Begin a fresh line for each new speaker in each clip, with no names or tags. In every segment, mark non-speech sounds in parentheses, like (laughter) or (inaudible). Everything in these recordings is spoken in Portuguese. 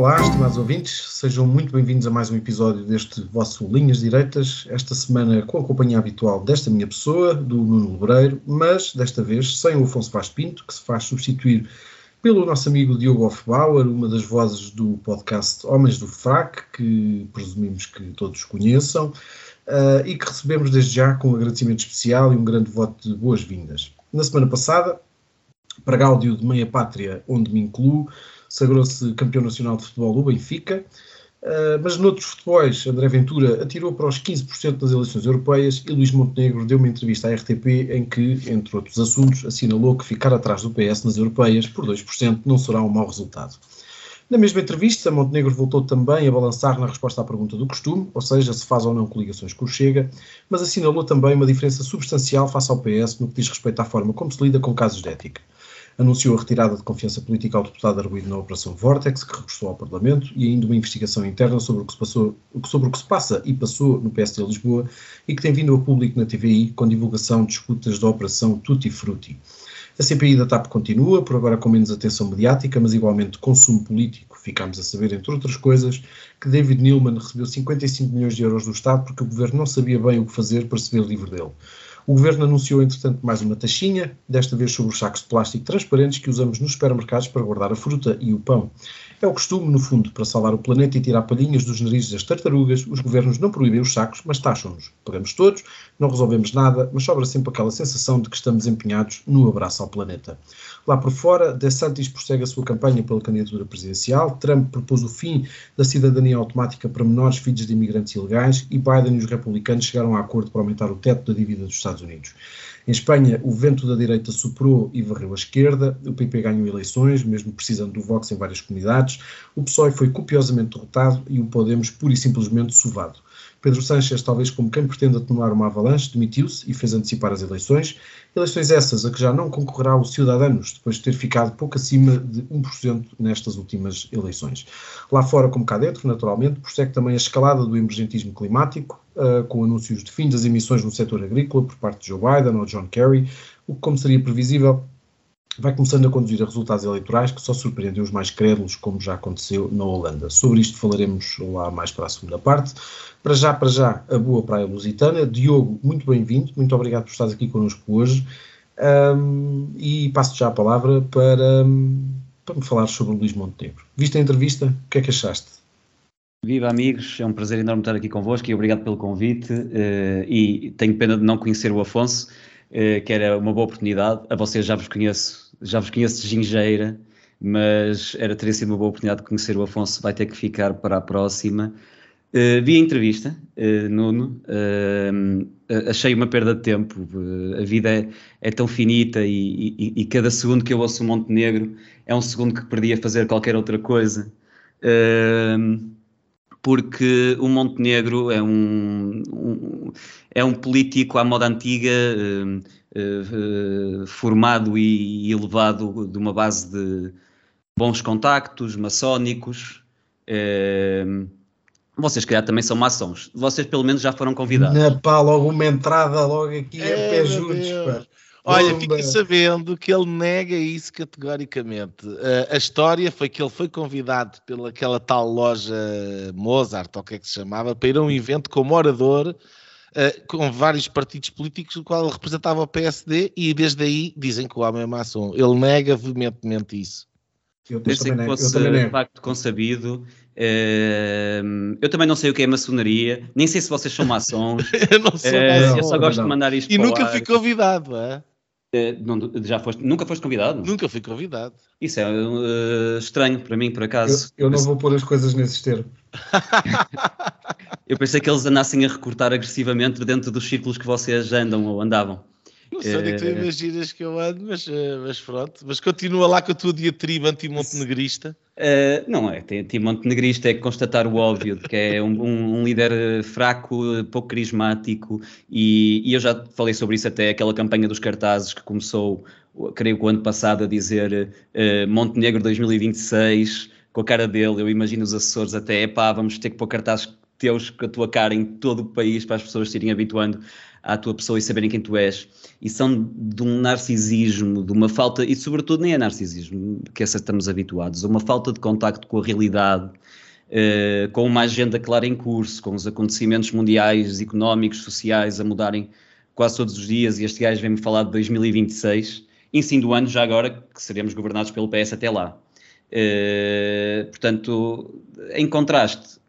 Olá, estimados ouvintes, sejam muito bem-vindos a mais um episódio deste vosso Linhas Direitas, esta semana com a companhia habitual desta minha pessoa, do Nuno Lebreiro, mas desta vez sem o Afonso Vaz Pinto, que se faz substituir pelo nosso amigo Diogo Hofbauer, uma das vozes do podcast Homens do Frac, que presumimos que todos conheçam, uh, e que recebemos desde já com um agradecimento especial e um grande voto de boas-vindas. Na semana passada, para Gáudio de Meia Pátria, onde me incluo, sagrou-se campeão nacional de futebol o Benfica, uh, mas noutros futebols, André Ventura atirou para os 15% das eleições europeias e Luís Montenegro deu uma entrevista à RTP em que, entre outros assuntos, assinalou que ficar atrás do PS nas europeias por 2% não será um mau resultado. Na mesma entrevista, Montenegro voltou também a balançar na resposta à pergunta do costume, ou seja, se faz ou não coligações com o Chega, mas assinalou também uma diferença substancial face ao PS no que diz respeito à forma como se lida com casos de ética anunciou a retirada de confiança política ao deputado arguído na Operação Vortex, que regressou ao Parlamento, e ainda uma investigação interna sobre o que se, passou, sobre o que se passa e passou no PSD Lisboa e que tem vindo ao público na TVI com divulgação de disputas da Operação Tutti Frutti. A CPI da TAP continua, por agora com menos atenção mediática, mas igualmente consumo político. Ficámos a saber, entre outras coisas, que David Neilman recebeu 55 milhões de euros do Estado porque o governo não sabia bem o que fazer para se ver livre dele. O governo anunciou, entretanto, mais uma taxinha, desta vez sobre os sacos de plástico transparentes que usamos nos supermercados para guardar a fruta e o pão. É o costume, no fundo, para salvar o planeta e tirar palhinhas dos narizes das tartarugas, os governos não proíbem os sacos, mas taxam-nos. Pagamos todos, não resolvemos nada, mas sobra sempre aquela sensação de que estamos empenhados no abraço ao planeta. Lá por fora, DeSantis prossegue a sua campanha pela candidatura presidencial, Trump propôs o fim da cidadania automática para menores filhos de imigrantes ilegais e Biden e os republicanos chegaram a acordo para aumentar o teto da dívida dos Estados Unidos. Em Espanha, o vento da direita superou e varreu a esquerda, o PP ganhou eleições, mesmo precisando do Vox em várias comunidades, o PSOE foi copiosamente derrotado e o Podemos pura e simplesmente sovado. Pedro Sánchez, talvez como quem pretende atenuar uma avalanche, demitiu-se e fez antecipar as eleições. Eleições essas a que já não concorrerá o Ciudadanos, depois de ter ficado pouco acima de 1% nestas últimas eleições. Lá fora, como cá dentro, naturalmente, prossegue também a escalada do emergentismo climático, uh, com anúncios de fim das emissões no setor agrícola por parte de Joe Biden ou John Kerry, o que, como seria previsível, vai começando a conduzir a resultados eleitorais que só surpreendem os mais crédulos, como já aconteceu na Holanda. Sobre isto falaremos lá mais para a segunda parte. Para já, para já, a boa praia lusitana. Diogo, muito bem-vindo, muito obrigado por estares aqui connosco hoje. Um, e passo já a palavra para, para me falar sobre o Luís Montenegro. Viste a entrevista? O que é que achaste?
Viva amigos, é um prazer enorme estar aqui convosco e obrigado pelo convite. Uh, e tenho pena de não conhecer o Afonso, uh, que era uma boa oportunidade. A vocês já vos conheço, já vos conheço de gingeira, mas era teria sido uma boa oportunidade de conhecer o Afonso. Vai ter que ficar para a próxima. Uh, vi a entrevista, uh, Nuno, uh, achei uma perda de tempo. a vida é, é tão finita e, e, e, cada segundo que eu ouço o Montenegro é um segundo que perdi a fazer qualquer outra coisa. Porque o Montenegro é um, um, é um político à moda antiga, formado e, elevado de uma base de bons contactos maçónicos. Vocês, calhar, também são maçons. Vocês, pelo menos, já foram convidados.
Na pá, logo uma entrada, logo aqui é, a pé juntos, pá.
Olha, fiquem sabendo que ele nega isso categoricamente. Uh, a história foi que ele foi convidado pelaquela tal loja Mozart, ou o que é que se chamava, para ir a um evento como orador uh, com vários partidos políticos, no qual ele representava o PSD, e desde aí dizem que o homem é maçom. Ele nega veementemente isso.
Eu pensei que fosse de facto consabido. Uh, eu também não sei o que é maçonaria, nem sei se vocês são maçons. (laughs)
eu não sou
uh, Eu só gosto não. de mandar isto
E nunca fui convidado, é?
Não, já foste, nunca foste convidado?
Nunca fui convidado.
Isso é uh, estranho para mim, por acaso.
Eu, eu não vou pôr as coisas nesses termos. (laughs)
eu pensei que eles andassem a recortar agressivamente dentro dos círculos que vocês andam ou andavam.
Não sei onde é que tu imaginas que eu ando, mas, mas pronto. Mas continua lá com a tua diatriba anti-montenegrista.
Uh, não é, anti-montenegrista é constatar o óbvio, que é um, um, líder fraco, pouco carismático, e, e, eu já falei sobre isso até, aquela campanha dos cartazes que começou, creio que o ano passado, a dizer uh, Montenegro 2026, com a cara dele, eu imagino os assessores até, pá, vamos ter que pôr cartazes teus com a tua cara em todo o país para as pessoas se irem habituando à tua pessoa e saberem quem tu és. E são de um narcisismo, de uma falta, e sobretudo nem é narcisismo, que essa estamos habituados, uma falta de contacto com a realidade, eh, com uma agenda clara em curso, com os acontecimentos mundiais, económicos, sociais a mudarem quase todos os dias. E este gajo vem-me falar de 2026, insinuando já agora que seremos governados pelo PS até lá. Uh, portanto, em contraste,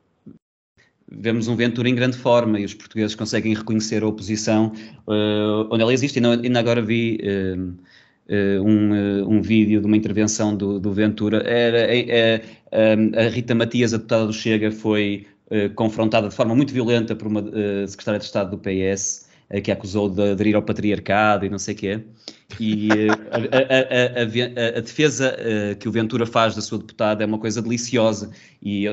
vemos um Ventura em grande forma e os portugueses conseguem reconhecer a oposição uh, onde ela existe. E ainda agora vi uh, uh, um, um vídeo de uma intervenção do, do Ventura. Era, a Rita Matias, a deputada do Chega, foi confrontada de forma muito violenta por uma secretária de Estado do PS que acusou de aderir ao patriarcado e não sei o quê. E a, a, a, a, defesa que o Ventura faz da sua deputada é uma coisa deliciosa. E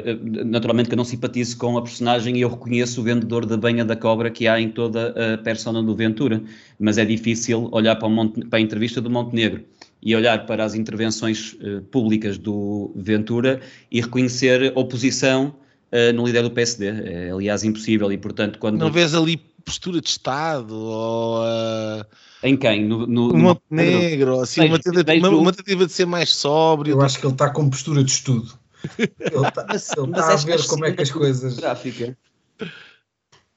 naturalmente que eu não simpatizo com a personagem e eu reconheço o vendedor da banha da cobra que há em toda a persona do Ventura. Mas é difícil olhar para, Monte, para a entrevista do Montenegro e olhar para as intervenções públicas do Ventura e reconhecer oposição uh, no líder do PSD. É, aliás, impossível. E, portanto, quando.
Não vês ali postura de Estado ou. Uh...
Em quem? No,
no, no Montenegro, assim, uma, tentativa, uma, uma tentativa de ser mais sóbrio.
Eu acho que ele está com postura de estudo. Ele está, (laughs) ele está a ver como é que as coisas.
Gráfica.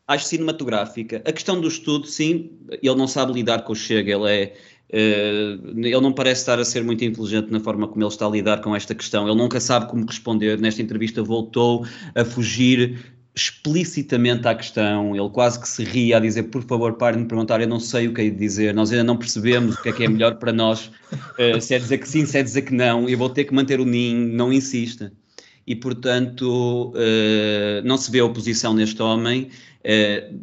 Acho cinematográfica. A questão do estudo, sim, ele não sabe lidar com o Chega, ele é. Uh, ele não parece estar a ser muito inteligente na forma como ele está a lidar com esta questão. Ele nunca sabe como responder. Nesta entrevista voltou a fugir explicitamente à questão, ele quase que se ria a dizer, por favor, parem de perguntar, eu não sei o que é de dizer, nós ainda não percebemos o que é que é melhor para nós, uh, se é dizer que sim, se é dizer que não, eu vou ter que manter o ninho, não insista. E, portanto, uh, não se vê oposição neste homem, uh,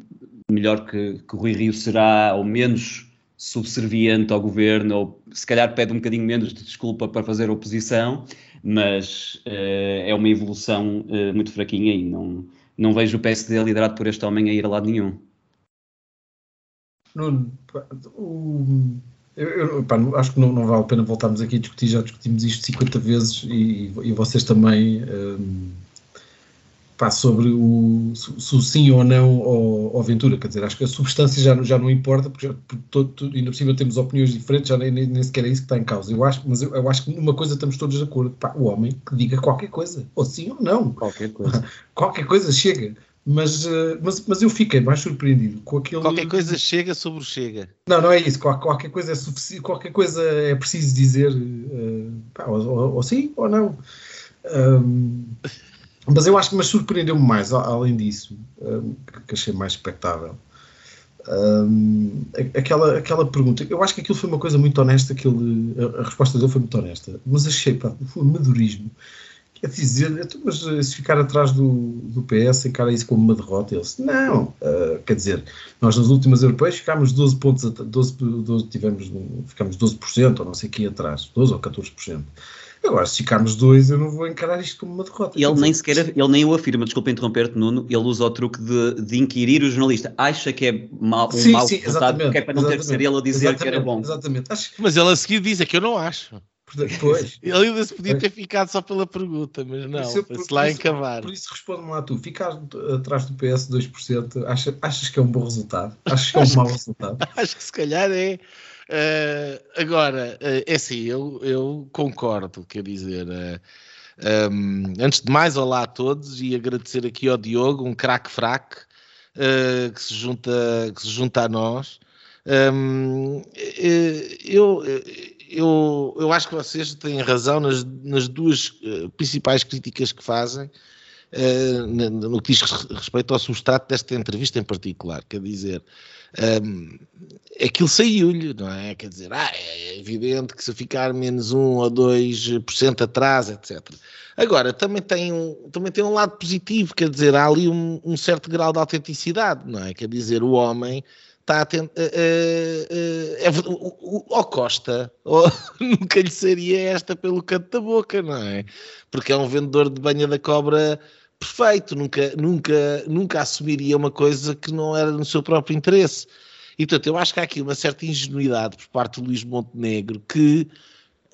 melhor que, que o Rui Rio será, ou menos subserviente ao governo, ou se calhar pede um bocadinho menos de desculpa para fazer oposição, mas é uma evolução muito fraquinha e não não vejo o PSD liderado por este homem a ir a lado nenhum.
Nuno, eu, eu acho que não, não, vale a pena voltarmos aqui a discutir, já discutimos isto 50 vezes e, e vocês também. Um, pá, sobre o, se o sim ou não ao, ao Ventura. Quer dizer, acho que a substância já, já não importa, porque, já, porque todo, todo, ainda por cima temos opiniões diferentes, já nem, nem, nem, sequer é isso que está em causa. Eu acho, mas eu, eu acho que numa coisa estamos todos de acordo: pá, o homem que diga qualquer coisa, ou sim ou não.
Qualquer coisa. (laughs)
qualquer coisa chega. Mas, uh, mas, mas eu fiquei mais surpreendido com aquele.
Qualquer coisa chega sobre o chega.
Não, não é isso. Qualquer coisa é suficiente, qualquer coisa é preciso dizer, uh, pá, ou, ou, ou, sim ou não. Um, mas eu acho que me surpreendeu-me mais, além disso, um, que achei mais espectável. Um, aquela, aquela pergunta, eu acho que aquilo foi uma coisa muito honesta, que a, resposta dele foi muito honesta, mas achei, pá, foi madurismo. Quer dizer, então, mas eh, se ficar atrás do, do PS, encara isso como uma derrota? Ele disse, não, uh, quer dizer, nós nas últimas europeias ficámos 12 pontos, 12, 12, tivemos, ficámos 12% ou não sei o que atrás, 12 ou 14%. Agora, se ficarmos dois, eu não vou encarar isto como uma derrota.
E ele nem sequer, ele nem o afirma, desculpa interromper-te, Nuno, ele usa o truque de, de inquirir o jornalista. Acha que é mal, um sim, mau sim, resultado, que é para não ter que ser ele a dizer que era bom.
Exatamente.
Acho... Mas ele a seguir diz, é que eu não acho.
Pois. (laughs)
Ele ainda se podia ter ficado só pela pergunta, mas não, se lá encavar.
Por isso responde-me lá tu, ficar atrás do PS 2%, achas, achas que é um bom resultado? Achas que é um mau (laughs) resultado?
Acho que se calhar é Uh, agora, uh, é assim, eu, eu concordo, quer dizer, uh, eh, um, antes de mais, olá a todos e agradecer aqui ao Diogo, um craque fraco que, se junta, que se junta a nós. Um, eu, eu, eu acho que vocês têm razão nas, nas duas principais críticas que fazem. Uh, no que diz respeito ao substrato desta entrevista em particular, quer dizer, um, aquilo saiu-lhe, não é? Quer dizer, ah, é evidente que se ficar menos 1 ou 2% atrás, etc. Agora, também tem, um, também tem um lado positivo, quer dizer, há ali um, um certo grau de autenticidade, não é? Quer dizer, o homem está a. Uh, uh, uh, o, o, o, Costa (laughs) oh, nunca lhe seria esta pelo canto da boca, não é? Porque é um vendedor de banha da cobra perfeito, nunca, nunca, nunca assumiria uma coisa que não era no seu próprio interesse. E portanto, eu acho que há aqui uma certa ingenuidade por parte de Luís Montenegro que,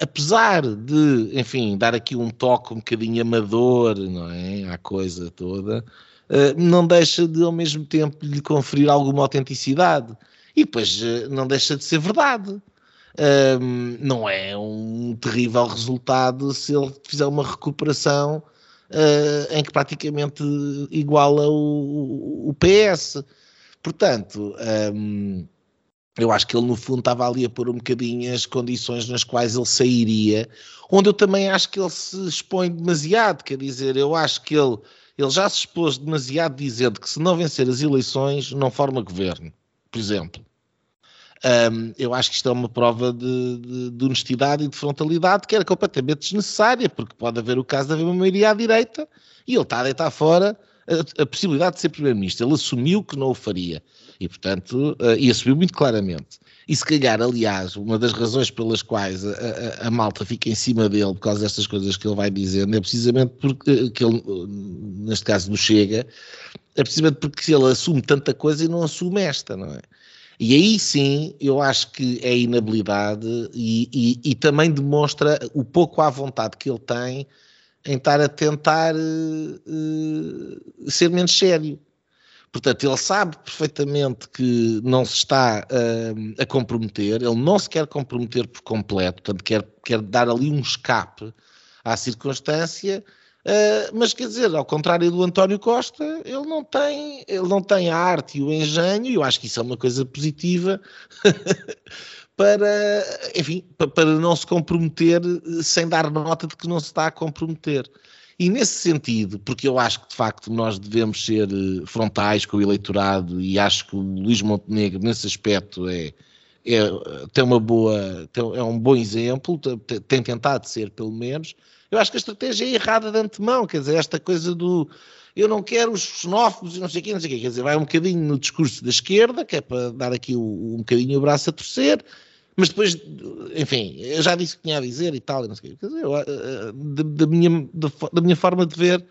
apesar de, enfim, dar aqui um toque um bocadinho amador, não é? À coisa toda, uh, não deixa de, ao mesmo tempo, lhe conferir alguma autenticidade. E depois uh, não deixa de ser verdade. Não é um terrível resultado se ele fizer uma recuperação uh, em que praticamente iguala o, o PS. Portanto, um, eu acho que ele no fundo estava ali a pôr um bocadinho as condições nas quais ele sairia, onde eu também acho que ele se expõe demasiado, quer dizer, eu acho que ele, ele já se expôs demasiado dizendo que se não vencer as eleições não forma governo, por exemplo. Um, eu acho que isto é uma prova de, de, de, honestidade e de frontalidade que era completamente desnecessária, porque pode haver o caso de haver uma maioria à direita e ele está a deitar fora a, a possibilidade de ser Primeiro-Ministro. Ele assumiu que não o faria e, portanto, uh, e assumiu muito claramente. E se calhar, aliás, uma das razões pelas quais a, a, a, malta fica em cima dele por causa destas coisas que ele vai dizendo é precisamente porque que ele, neste caso do Chega, é precisamente porque ele assume tanta coisa e não assume esta, não é? E aí sim, eu acho que é inabilidade e, e, e, também demonstra o pouco à vontade que ele tem em estar a tentar uh, ser menos sério. Portanto, ele sabe perfeitamente que não se está uh, a comprometer, ele não se quer comprometer por completo, portanto, quer, quer dar ali um escape à circunstância Uh, mas quer dizer, ao contrário do António Costa, ele não tem, ele não tem a arte e o engenho, e eu acho que isso é uma coisa positiva (laughs) para, enfim, para não se comprometer sem dar nota de que não se está a comprometer. E nesse sentido, porque eu acho que de facto nós devemos ser eh, frontais com o eleitorado e acho que o Luís Montenegro nesse aspecto é, é tem uma boa, tem, é um bom exemplo, tem tentado ser pelo menos, eu acho que a estratégia é errada de antemão, quer dizer, esta coisa do eu não quero os xenófobos e não sei o quê, não sei o quê, quer dizer, vai um bocadinho no discurso da esquerda, que é para dar aqui um bocadinho o braço a torcer, mas depois, enfim, eu já disse o que tinha a dizer e tal, e não sei o quê. Quer dizer, eu, eh, da, minha, da minha forma de ver,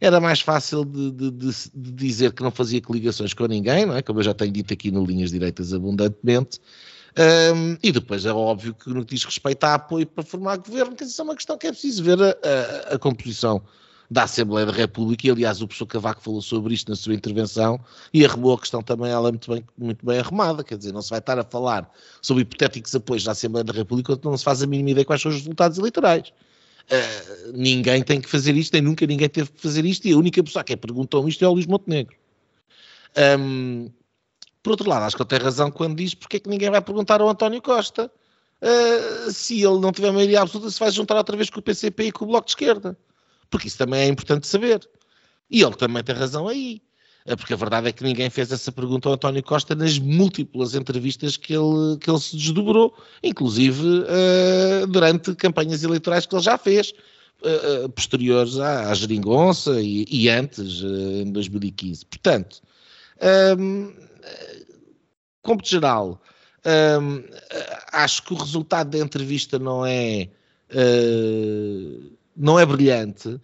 era mais fácil de, de, de, de, dizer que não fazia coligações com ninguém, não é? como eu já tenho dito aqui no Linhas Direitas abundantemente, um, e depois é óbvio que no que diz respeito a apoio para formar governo, que isso é uma questão que é preciso ver a, a, a composição da Assembleia da República, e aliás o professor Cavaco falou sobre isto na sua intervenção, e arrumou a questão também, ela é muito bem, muito bem arrumada, quer dizer, não se vai estar a falar sobre hipotéticos apoios da Assembleia da República quando não se faz a mínima ideia quais são os resultados eleitorais. Uh, ninguém tem que fazer isto, nem nunca ninguém teve que fazer isto, e a única pessoa que é perguntou isto é o Luís Montenegro. Um, por outro lado, acho que ele tem razão quando diz porque é que ninguém vai perguntar ao António Costa uh, se ele não tiver maioria absoluta, se vai juntar outra vez com o PCP e com o Bloco de Esquerda. Porque isso também é importante saber. E ele também tem razão aí. Uh, porque a verdade é que ninguém fez essa pergunta ao António Costa nas múltiplas entrevistas que ele, que ele se desdobrou, inclusive uh, durante campanhas eleitorais que ele já fez. Uh, posteriores à, à geringonça e, e antes, em 2015. Portanto, um, como de geral, um, acho que o resultado da entrevista não é, uh, não é brilhante, uh,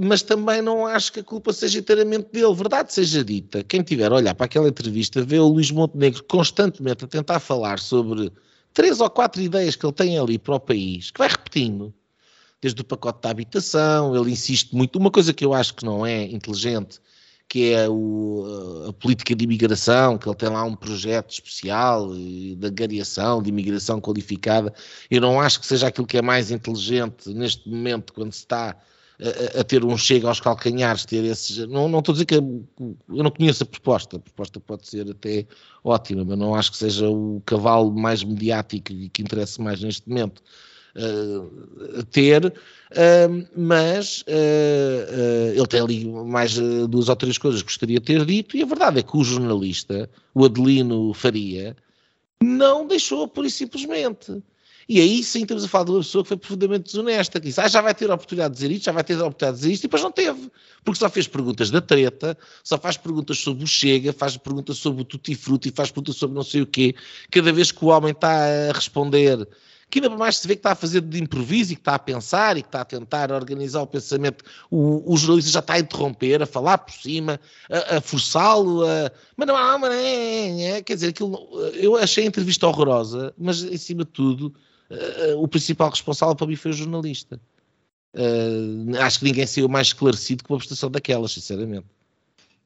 mas também não acho que a culpa seja inteiramente dele. Verdade seja dita, quem tiver a olhar para aquela entrevista vê o Luís Montenegro constantemente a tentar falar sobre três ou quatro ideias que ele tem ali para o país, que vai repetindo. Desde o pacote da habitação, ele insiste muito. Uma coisa que eu acho que não é inteligente que é o, a política de imigração, que ele tem lá um projeto especial de angariação, de imigração qualificada. Eu não acho que seja aquilo que é mais inteligente neste momento, quando se está a, a ter um chega aos calcanhares, ter esses. Não, não estou a dizer que. Eu não conheço a proposta, a proposta pode ser até ótima, mas não acho que seja o cavalo mais mediático e que interessa mais neste momento. Uh, ter, uh, mas uh, ele tem ali mais duas ou três coisas que gostaria de ter dito, e a verdade é que o jornalista, o Adelino Faria, não deixou por simplesmente. E aí sim estamos a falar de uma pessoa que foi profundamente desonesta, que disse, ah, já vai ter a oportunidade de dizer isto, já vai ter a oportunidade de dizer isto, e depois não teve, porque só fez perguntas da treta, só faz perguntas sobre o Chega, faz perguntas sobre o Tutti Frutti, faz perguntas sobre não sei o quê, cada vez que o homem está a responder que ainda mais se vê que está a fazer de improviso e que está a pensar e que está a tentar organizar o pensamento. O, o jornalista já está a interromper, a falar por cima, a, a forçá-lo, a. Mas não, mas é, é, quer dizer, aquilo, eu achei a entrevista horrorosa, mas em cima de tudo, uh, o principal responsável para mim foi o jornalista. Uh, acho que ninguém saiu mais esclarecido com uma prestação daquelas, sinceramente.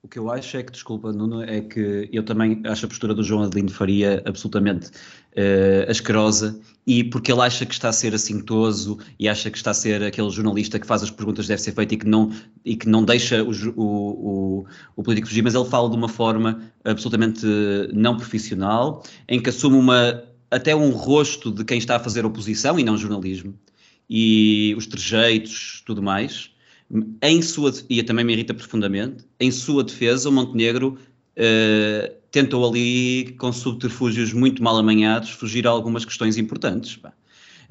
O que eu acho é que, desculpa, Nuno, é que eu também acho a postura do João Adelino Faria absolutamente uh, asquerosa e porque ele acha que está a ser assintoso e acha que está a ser aquele jornalista que faz as perguntas que deve ser feito e que não, e que não deixa o, o, o, o político fugir, mas ele fala de uma forma absolutamente não profissional, em que assume uma, até um rosto de quem está a fazer oposição e não jornalismo, e os trejeitos, tudo mais em sua, e também me irrita profundamente, em sua defesa, o Montenegro uh, tentou ali, com subterfúgios muito mal amanhados, fugir a algumas questões importantes.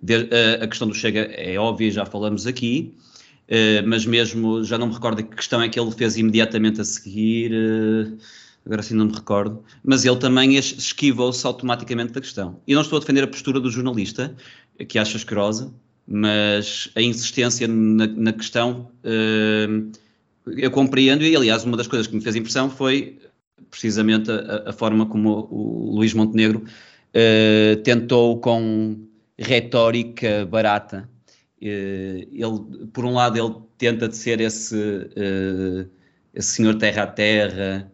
De, uh, a questão do Chega é óbvia, já falamos aqui, uh, mas mesmo, já não me recordo que questão é que ele fez imediatamente a seguir, agora sim não me recordo, mas ele também esquivou-se automaticamente da questão. E não estou a defender a postura do jornalista, que acha asquerosa, mas a insistência na, na questão uh, eu compreendo e aliás uma das coisas que me fez impressão foi precisamente a, a forma como o, o Luís Montenegro uh, tentou com retórica barata uh, ele por um lado ele tenta de ser esse, esse senhor terra a terra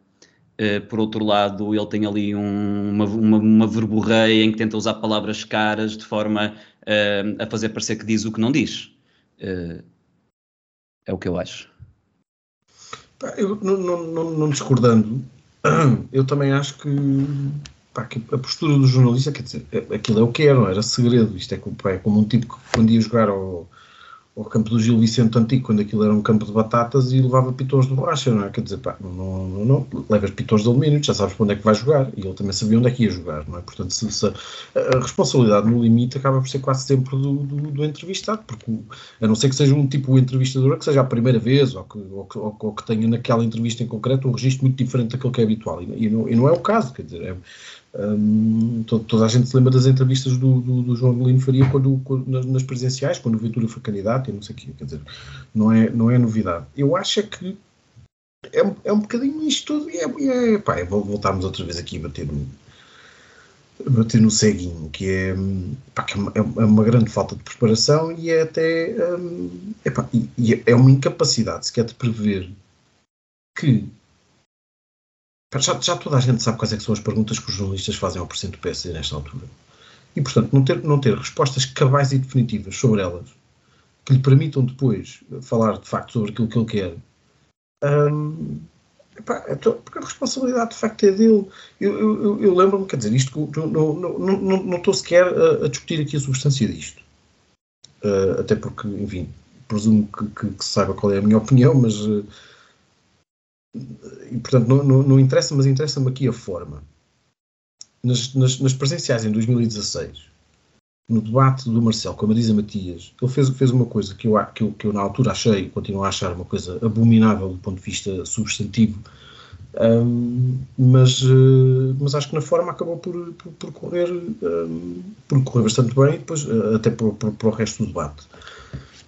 por outro lado, ele tem ali um, uma, uma, uma verborreia em que tenta usar palavras caras de forma uh, a fazer parecer que diz o que não diz. Uh, é o que eu acho.
Eu, não, discordando, (clears throat) eu também acho que, pá, que, a postura do jornalista, quer dizer, é, aquilo é o que era, não era segredo. Isto é, é como um tipo que quando ia jogar ao, ao campo do Gil Vicente Antigo, quando aquilo era um campo de batatas e levava pitões de borracha, não é? Quer dizer, pá, não, não, não, levas pitões de alumínio, já sabes para onde é que vai jogar, e ele também sabia onde é que ia jogar, não é? Portanto, se, se a, a, responsabilidade no limite acaba por ser quase sempre do, do, do, entrevistado, porque a não ser que seja um tipo de entrevistador que seja a primeira vez, ou que, ou que, ou que tenha naquela entrevista em concreto um registro muito diferente daquele que é habitual, e, e, não, e não é o caso, quer dizer, é, um, toda a gente se lembra das entrevistas do, do, do João Belino Faria quando, quando, nas presidenciais, quando o Ventura foi candidato e não sei o quer dizer, não é, não é novidade. Eu acho é que é, é um bocadinho isto tudo e é, é, pá, é, voltarmos outra vez aqui a bater no, bater no ceguinho, que é, pá, que é, é, uma grande falta de preparação e é até um, epá, e, e é uma incapacidade sequer de prever que já, já, toda a gente sabe quais é são as perguntas que os jornalistas fazem ao Presidente do PSD nesta altura. E, portanto, não ter, não ter respostas cabais e definitivas sobre elas, que lhe permitam depois falar de facto sobre aquilo que ele quer, hum, epá, é porque a responsabilidade de facto é dele. Eu, eu, eu lembro-me, quer dizer, isto não, não, não, não, não estou sequer a, a, discutir aqui a substância disto. Uh, até porque, enfim, presumo que, que, que, saiba qual é a minha opinião, mas. Uh, e portanto não, não, não interessa, mas interessa-me aqui a forma. Nas, nas, nas, presenciais em 2016, no debate do Marcelo com a Marisa Matias, ele fez, fez uma coisa que eu, que, eu, que eu na altura achei, continuo a achar uma coisa abominável do ponto de vista substantivo, um, mas, uh, mas acho que na forma acabou por, por, por correr, um, por correr bastante bem, depois, uh, até para, o resto do debate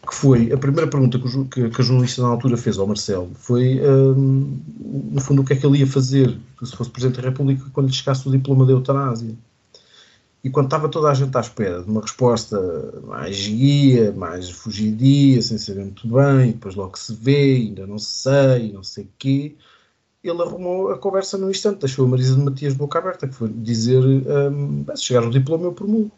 que foi a primeira pergunta que, que, que, a jornalista na altura fez ao Marcelo foi, um, no fundo, o que é que ele ia fazer se fosse Presidente da República quando lhe chegasse o diploma de eutanásia. E quando estava toda a gente à espera de uma resposta mais guia, mais fugidia, sem saber muito bem, depois logo se vê, ainda não sei, não sei o quê, ele arrumou a conversa no instante, deixou a Marisa de Matias boca aberta, que foi dizer, um, se chegar o diploma eu promulgo.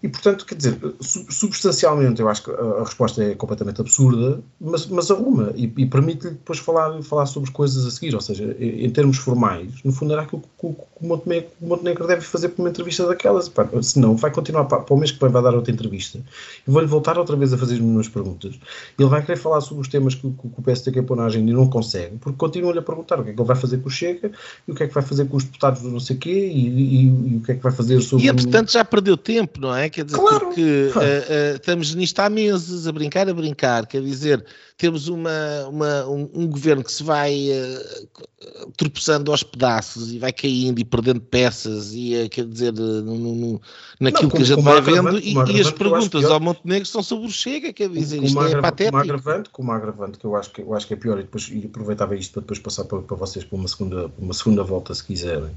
E, portanto, quer dizer, substancialmente eu acho que a resposta é completamente absurda, mas, mas arruma e, e permite-lhe depois falar, falar sobre coisas a seguir. Ou seja, em termos formais, no fundo era aquilo que, que, que o, Montenegro, o Montenegro deve fazer por uma entrevista daquelas. Pá, senão, vai continuar para, para o mês que vem, vai dar outra entrevista e vou-lhe voltar outra vez a fazer as mesmas perguntas. Ele vai querer falar sobre os temas que, que, que o PSD quer pôr na agenda e não consegue, porque continua-lhe a perguntar o que é que ele vai fazer com o Chega e o que é que vai fazer com os deputados do não sei quê e, e, e o que é que vai fazer sobre.
E, entretanto, já perdeu tempo, não é? Quer dizer, claro. porque uh, uh, estamos nisto há meses, a brincar, a brincar, quer dizer, temos uma, uma um, um, governo que se vai uh, tropeçando aos pedaços e vai caindo e perdendo peças e, quer dizer, no, no, naquilo não, como, que a gente vai vendo e, e, as perguntas ao Montenegro são sobre o Chega, quer dizer, isto é patético.
Com agravante, com uma agravante que eu acho que, eu acho que é pior e, depois, e aproveitava isto para depois passar para, para vocês para uma segunda, uma segunda volta, se quiserem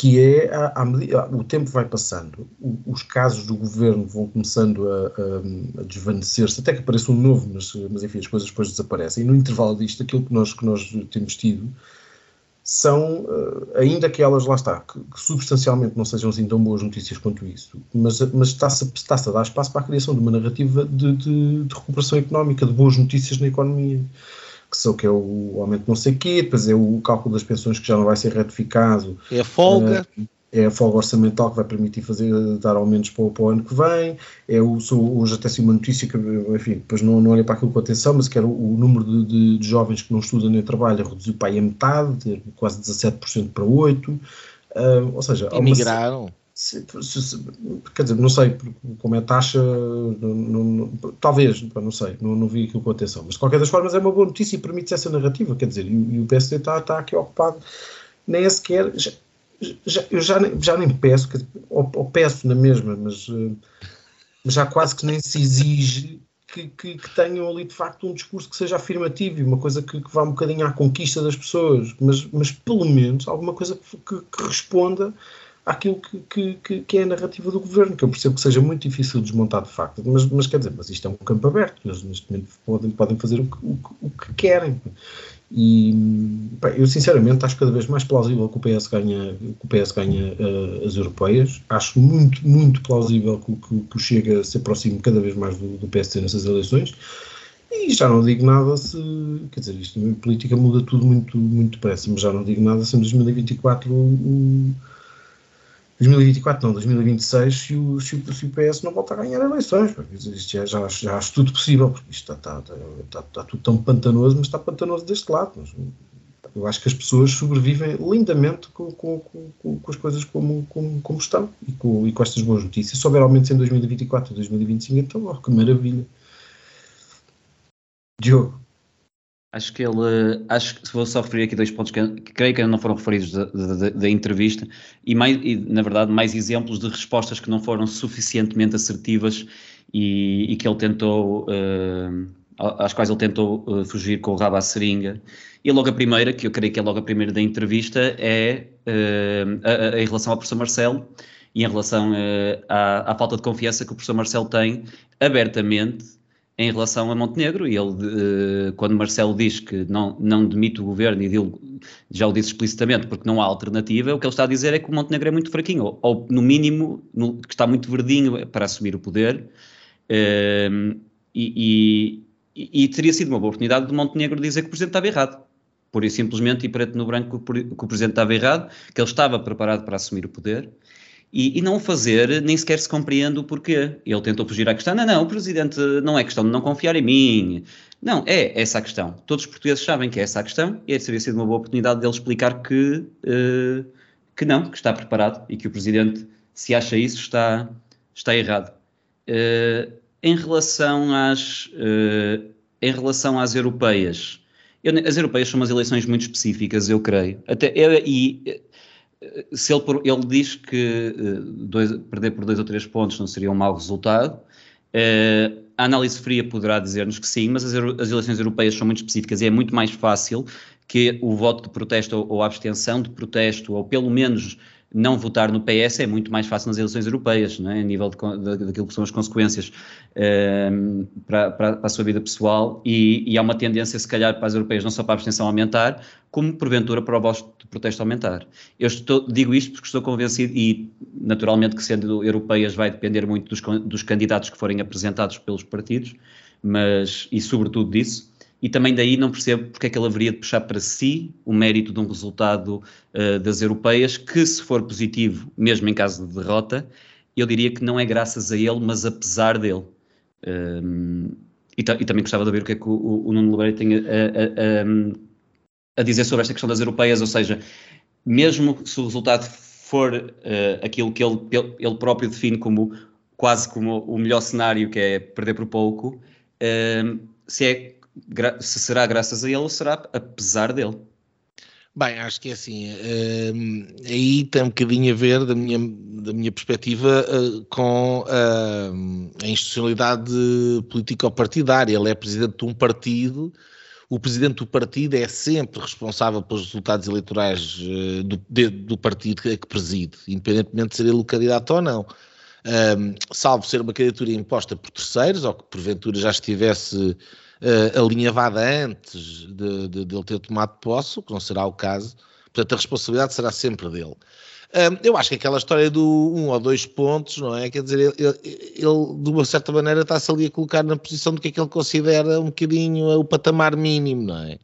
que é a, a, o tempo vai passando, o, os casos do governo vão começando a, a, desvanecer-se, até que apareça um novo, mas, mas, enfim, as coisas depois desaparecem. E no intervalo disto, aquilo que nós, que nós temos tido são, uh, ainda que elas, lá está, que, que, substancialmente não sejam assim tão boas notícias quanto isso, mas, mas está-se está a dar espaço para a criação de uma narrativa de, de, de recuperação económica, de boas notícias na economia que são que é o aumento não sei quê, depois é o cálculo das pensões que já não vai ser retificado.
É a folga.
Uh, é a folga orçamental que vai permitir fazer, dar aumentos para, para o ano que vem. É o, hoje até sim uma notícia que, enfim, depois não, não olhei para aquilo com atenção, mas que era o, o número de, de, de, jovens que não estudam nem trabalham reduziu para aí a metade, de quase 17% para 8%. Uh, ou seja,
emigraram. Uma,
se, se, se, quer dizer, não sei como é taxa, não, não, talvez, não sei, não, não vi aquilo com atenção, mas de qualquer das formas é uma boa notícia e permite essa narrativa, quer dizer, e, e o PSD está, está aqui ocupado, nem é sequer, já, já, eu já, já nem peço, dizer, ou, ou, peço na mesma, mas, eh, já quase que nem se exige que, que, que, tenham ali de facto um discurso que seja afirmativo e uma coisa que, que vá um bocadinho à conquista das pessoas, mas, mas pelo menos alguma coisa que responda àquilo que, que, que, é a narrativa do governo, que eu percebo que seja muito difícil de desmontar de facto, mas, mas quer dizer, mas isto é um campo aberto, eles neste momento podem, podem fazer o que, o, o que querem. E bem, eu sinceramente acho cada vez mais plausível que o PS ganha, que o PS ganha uh, as europeias. Acho muito, muito plausível que, que, que o Chega se aproxime cada vez mais do, do PSD nessas eleições. E já não digo nada se. Quer dizer, isto política muda tudo muito, muito depressa, mas já não digo nada se em 2024 o 2024 não, 2026, se o, se o, PS não volta a ganhar eleições. Isto já, já, já acho tudo possível, porque isto está, está, está, está, tudo tão pantanoso, mas está pantanoso deste lado. Mas eu acho que as pessoas sobrevivem lindamente com, com, com, com as coisas como, como, como estão e com, e com estas boas notícias. Se houver aumentos em 2024 e 2025, então, oh, que maravilha. Diogo.
Acho que ele, acho que vou só referir aqui dois pontos que, que creio que ainda não foram referidos da entrevista e, mais, e, na verdade, mais exemplos de respostas que não foram suficientemente assertivas e, e que ele tentou, uh, às quais ele tentou uh, fugir com o rabo à seringa. E logo a primeira, que eu creio que é logo a primeira da entrevista, é uh, a, a, em relação ao professor Marcelo e em relação à, à falta de confiança que o professor Marcelo tem abertamente em relação a Montenegro, e ele, eh, quando Marcelo diz que não, não demite o governo, e já o disse explicitamente, porque não há alternativa, o que ele está a dizer é que o Montenegro é muito fraquinho, ou, ou no mínimo, no, que está muito verdinho para assumir o poder, ehm, e, e, e, teria sido uma boa oportunidade de Montenegro dizer que o Presidente estava errado. Pura e simplesmente, e preto no branco, que o Presidente estava errado, que ele estava preparado para assumir o poder, e, e, não o fazer, nem sequer se compreende o porquê. Ele tentou fugir à questão. Não, não, o presidente não é questão de não confiar em mim. Não, é essa a questão. Todos os portugueses sabem que é essa a questão e teria sido uma boa oportunidade dele explicar que, uh, que não, que está preparado e que o presidente, se acha isso, está, está errado. Uh, em relação às, uh, em relação às europeias, eu, as europeias são umas eleições muito específicas, eu creio. Até, eu, e se ele, ele diz que eh, dois, perder por dois ou três pontos não seria um mau resultado, eh, a análise fria poderá dizer-nos que sim, mas as, as, eleições europeias são muito específicas e é muito mais fácil que o voto de protesto ou, ou abstenção de protesto, ou pelo menos não votar no PS é muito mais fácil nas eleições europeias, não é? a nível de, de, daquilo que são as consequências um, para, para, para, a sua vida pessoal, e, e, há uma tendência, se calhar, para as europeias, não só para a abstenção aumentar, como porventura para o voto de protesto aumentar. Eu estou, digo isto porque estou convencido, e naturalmente que sendo europeias vai depender muito dos, dos candidatos que forem apresentados pelos partidos, mas, e sobretudo disso, e também daí não percebo porque é que ele haveria de puxar para si o mérito de um resultado uh, das europeias, que se for positivo, mesmo em caso de derrota, eu diria que não é graças a ele, mas apesar dele. Um, e, e, também gostava de ver o que é que o, o Nuno Lebreiro tem a, a, a, dizer sobre esta questão das europeias, ou seja, mesmo se o resultado for uh, aquilo que ele, ele próprio define como quase como o melhor cenário, que é perder por pouco, uh, se é se será graças a ele ou será apesar dele.
Bem, acho que é assim, uh, aí tem um bocadinho a ver, da minha, da minha perspectiva, uh, com uh, a institucionalidade político-partidária. Ele é presidente de um partido, o presidente do partido é sempre responsável pelos resultados eleitorais do, de, do partido que preside, independentemente de ser ele o candidato ou não. salvo ser uma candidatura imposta por terceiros, ou que porventura já estivesse uh, alinhavada antes de, de, de, ele ter tomado posse, que não será o caso, portanto a responsabilidade será sempre dele. Um, eu acho que aquela história do um ou dois pontos, não é? Quer dizer, ele, ele, ele de uma certa maneira está-se ali a colocar na posição do que é que ele considera um bocadinho o patamar mínimo, não é?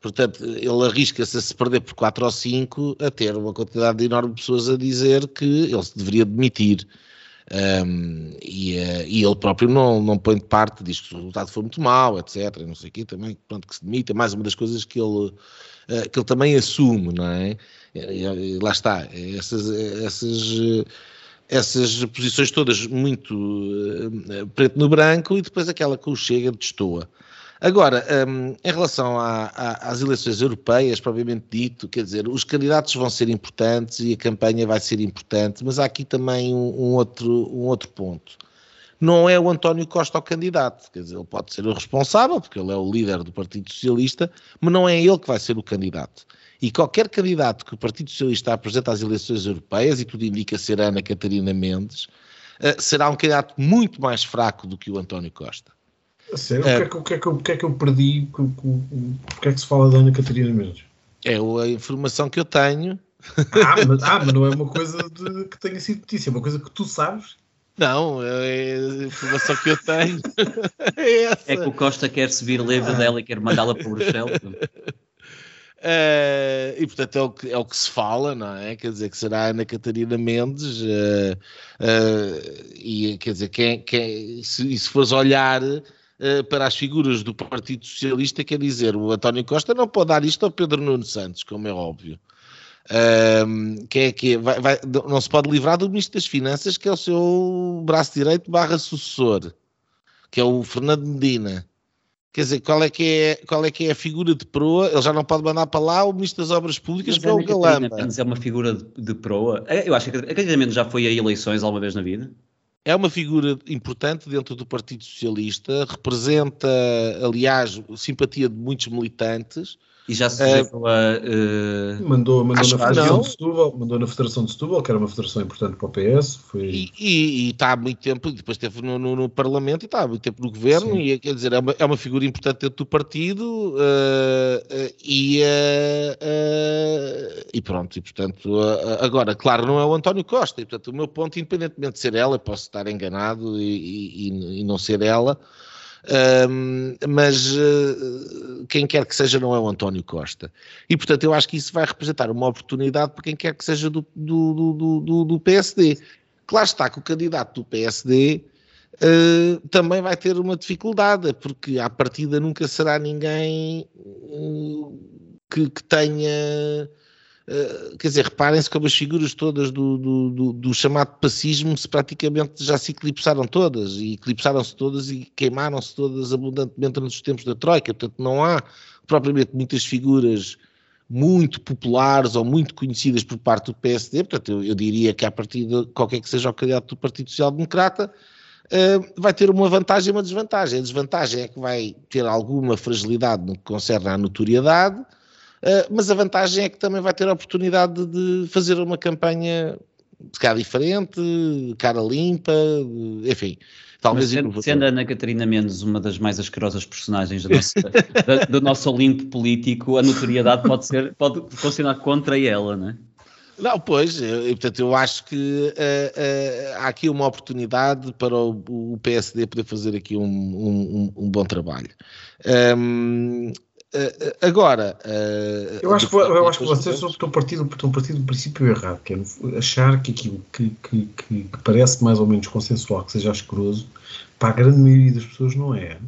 Portanto, ele arrisca-se a se perder por 4 ou 5 a ter uma quantidade enorme de pessoas a dizer que ele se deveria demitir. Um, e, uh, e, ele próprio não, não põe de parte, diz que o resultado foi muito mau, etc. Não sei o quê, também, pronto, que se demita, mais uma das coisas que ele, uh, que ele também assume, não é? E, e, lá está, essas, essas, essas posições todas muito uh, preto no branco e depois aquela que o chega de estoa. Agora, um, em relação às eleições europeias, propriamente dito, quer dizer, os candidatos vão ser importantes e a campanha vai ser importante, mas há aqui também um, um outro, um outro ponto. Não é o António Costa o candidato, quer dizer, ele pode ser o responsável, porque ele é o líder do Partido Socialista, mas não é ele que vai ser o candidato. E qualquer candidato que o Partido Socialista apresenta às eleições europeias, e tudo indica ser Ana Catarina Mendes, uh, será um candidato muito mais fraco do que o António Costa.
Sério? É. O, que é que, o, que é que eu perdi? O, que é que se fala da Ana Catarina Mendes?
É a informação que eu tenho.
Ah, mas, ah, mas não é uma coisa de, que tenha sido notícia, é uma coisa que tu sabes.
Não, é a informação que eu tenho. (laughs) é, essa.
é que o Costa quer subir leve dela e quer mandá-la para o Bruxelas.
Uh, e portanto é o, que, é o que se fala, não é? Quer dizer, que será a Ana Catarina Mendes, uh, uh, e quer dizer, quem, quem, se, se fores olhar uh, para as figuras do Partido Socialista, quer dizer, o António Costa não pode dar isto ao Pedro Nuno Santos, como é óbvio. Uh, que é que vai, vai, não se pode livrar do Ministro das Finanças, que é o seu braço direito barra sucessor, que é o Fernando Medina. Quer dizer, qual é, que é, qual é que é a figura de proa? Ele já não pode mandar para lá o Ministro das Obras Públicas, Mas que é o Galamba.
Mas é uma figura de, de proa. Eu acho que a Catarina já foi a eleições alguma vez na vida
é uma figura importante dentro do Partido Socialista, representa, aliás, simpatia de muitos militantes.
E já se sujeitou uh, a.
Uh, mandou, mandou, na Federação de Setúbal, mandou na Federação de Setúbal, que era uma federação importante para o PS. Foi...
E, está há muito tempo, depois esteve no, no, no, Parlamento e está há muito tempo no governo, Sim. e quer dizer, é uma, é uma figura importante dentro do partido uh, e, e pronto. E portanto, agora, claro, não é o António Costa, e portanto, o meu ponto, independentemente de ser ela, posso estar enganado e, e, e não ser ela. Mas uh, quem quer que seja não é o António Costa. E, portanto, eu acho que isso vai representar uma oportunidade para quem quer que seja do, do, do, do, do PSD. Claro está que o candidato do PSD uh, ah, também vai ter uma dificuldade, porque à partida nunca será ninguém uh, que, que tenha eh, quer dizer, reparem-se como as figuras todas do, do, do, do, chamado pacismo se praticamente já se eclipsaram todas, e eclipsaram-se todas e queimaram-se todas abundantemente nos tempos da Troika, portanto não há propriamente muitas figuras muito populares ou muito conhecidas por parte do PSD, portanto eu, eu diria que a partir de qualquer que seja o candidato do Partido Social Democrata, uh, vai ter uma vantagem e uma desvantagem. A desvantagem é que vai ter alguma fragilidade no que concerne à notoriedade, mas a vantagem é que também vai ter a oportunidade de fazer uma campanha de cara diferente, cara limpa, enfim.
Talvez sendo, sendo a Ana Catarina Mendes uma das mais asquerosas personagens do nosso, (laughs) da, do nosso Olimpo político, a notoriedade pode ser pode funcionar contra ela, não é?
Não, pois, eu, portanto, eu acho que uh, uh, há aqui uma oportunidade para o, o, PSD poder fazer aqui um, um, um bom trabalho. Um, Uh, agora, uh,
eu acho, que, eu acho que vocês estão partindo, estão partindo do princípio errado, que é achar que aquilo que, que, que, parece mais ou menos consensual, que seja asqueroso, para a grande maioria das pessoas não é.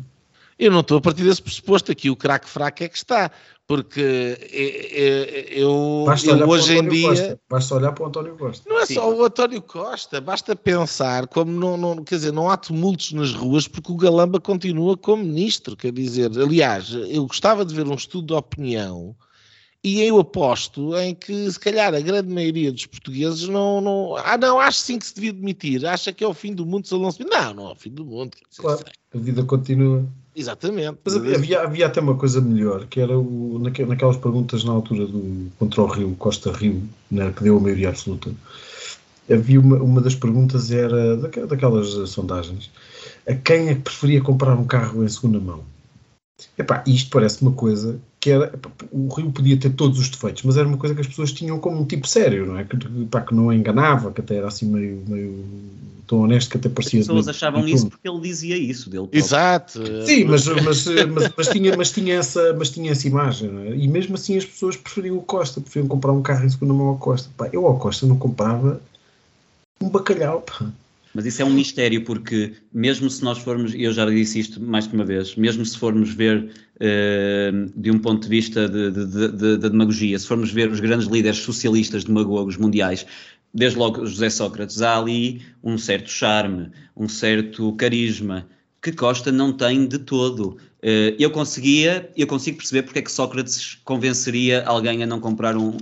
Eu não estou a partir desse pressuposto aqui, o craque fraco é que está, porque eu, eu hoje em dia.
Costa. Basta olhar para o António Costa.
Não é Sim. só o António Costa, basta pensar como não, não, quer dizer, não há tumultos nas ruas porque o Galamba continua como ministro. Quer dizer, aliás, eu gostava de ver um estudo de opinião e eu aposto em que, se calhar, a grande maioria dos portugueses não. não ah, não, acho sim que se devia demitir. Acha que é o fim do mundo se ele não se Não, não é o fim do mundo.
Claro, a vida continua.
Exatamente.
Mas havia, havia até uma coisa melhor, que era o, naquelas perguntas na altura do contra o Rio, Costa Rio, né, que deu a maioria absoluta. Havia uma, uma das perguntas era daquelas sondagens. A quem é que preferia comprar um carro em segunda mão? Epá, isto parece uma coisa que era. O Rio podia ter todos os defeitos, mas era uma coisa que as pessoas tinham como um tipo sério, não é? Que, pá, que não enganava, que até era assim meio, meio tão honesto que até parecia.
As pessoas achavam isso porque ele dizia isso dele. Próprio.
Exato.
Sim, mas, mas, mas, mas, tinha, mas, tinha essa, mas tinha essa imagem, não é? E mesmo assim as pessoas preferiam o Costa, preferiam comprar um carro em segunda mão ao Costa. Pá, eu ao Costa não comprava um bacalhau, pá.
Mas isso é um mistério, porque mesmo se nós formos, e eu já disse isto mais que uma vez, mesmo se formos ver uh, de um ponto de vista de, de, de, de, demagogia, se formos ver os grandes líderes socialistas demagogos mundiais, desde logo José Sócrates, há ali um certo charme, um certo carisma, que Costa não tem de todo. Uh, eu conseguia, eu consigo perceber porque é que Sócrates convenceria alguém a não comprar um,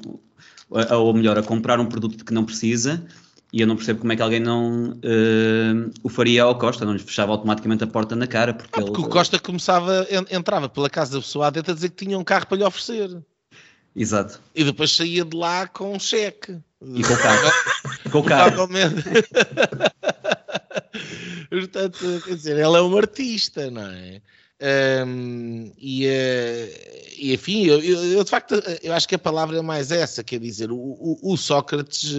ou melhor, a comprar um produto que não precisa, e eu não percebo como é que alguém não uh, o faria ao Costa, não lhe fechava automaticamente a porta na cara. Porque,
ah, porque ele, o Costa começava, entrava pela casa da pessoa dentro a dizer que tinha um carro para lhe oferecer.
Exato.
E depois saía de lá com um cheque.
E com o carro. com o carro. (laughs)
Portanto, quer dizer, ele é um artista, não é? Um, e, uh, e enfim, eu, eu, eu, de facto eu acho que a palavra é mais essa, quer dizer, o, o, o Sócrates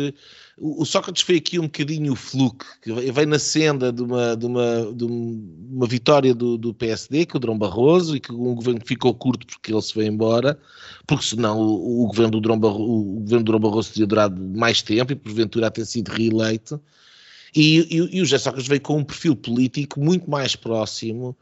o, Sócrates foi aqui um bocadinho o fluke, que veio na senda de uma, de uma, de uma vitória do, do PSD, que o Drão Barroso, e que um governo ficou curto porque ele se foi embora, porque senão o, o governo do Drão Barroso, o governo do Drão Barroso teria durado mais tempo e porventura a ter sido reeleito. E, e, e o José Sócrates veio com um perfil político muito mais próximo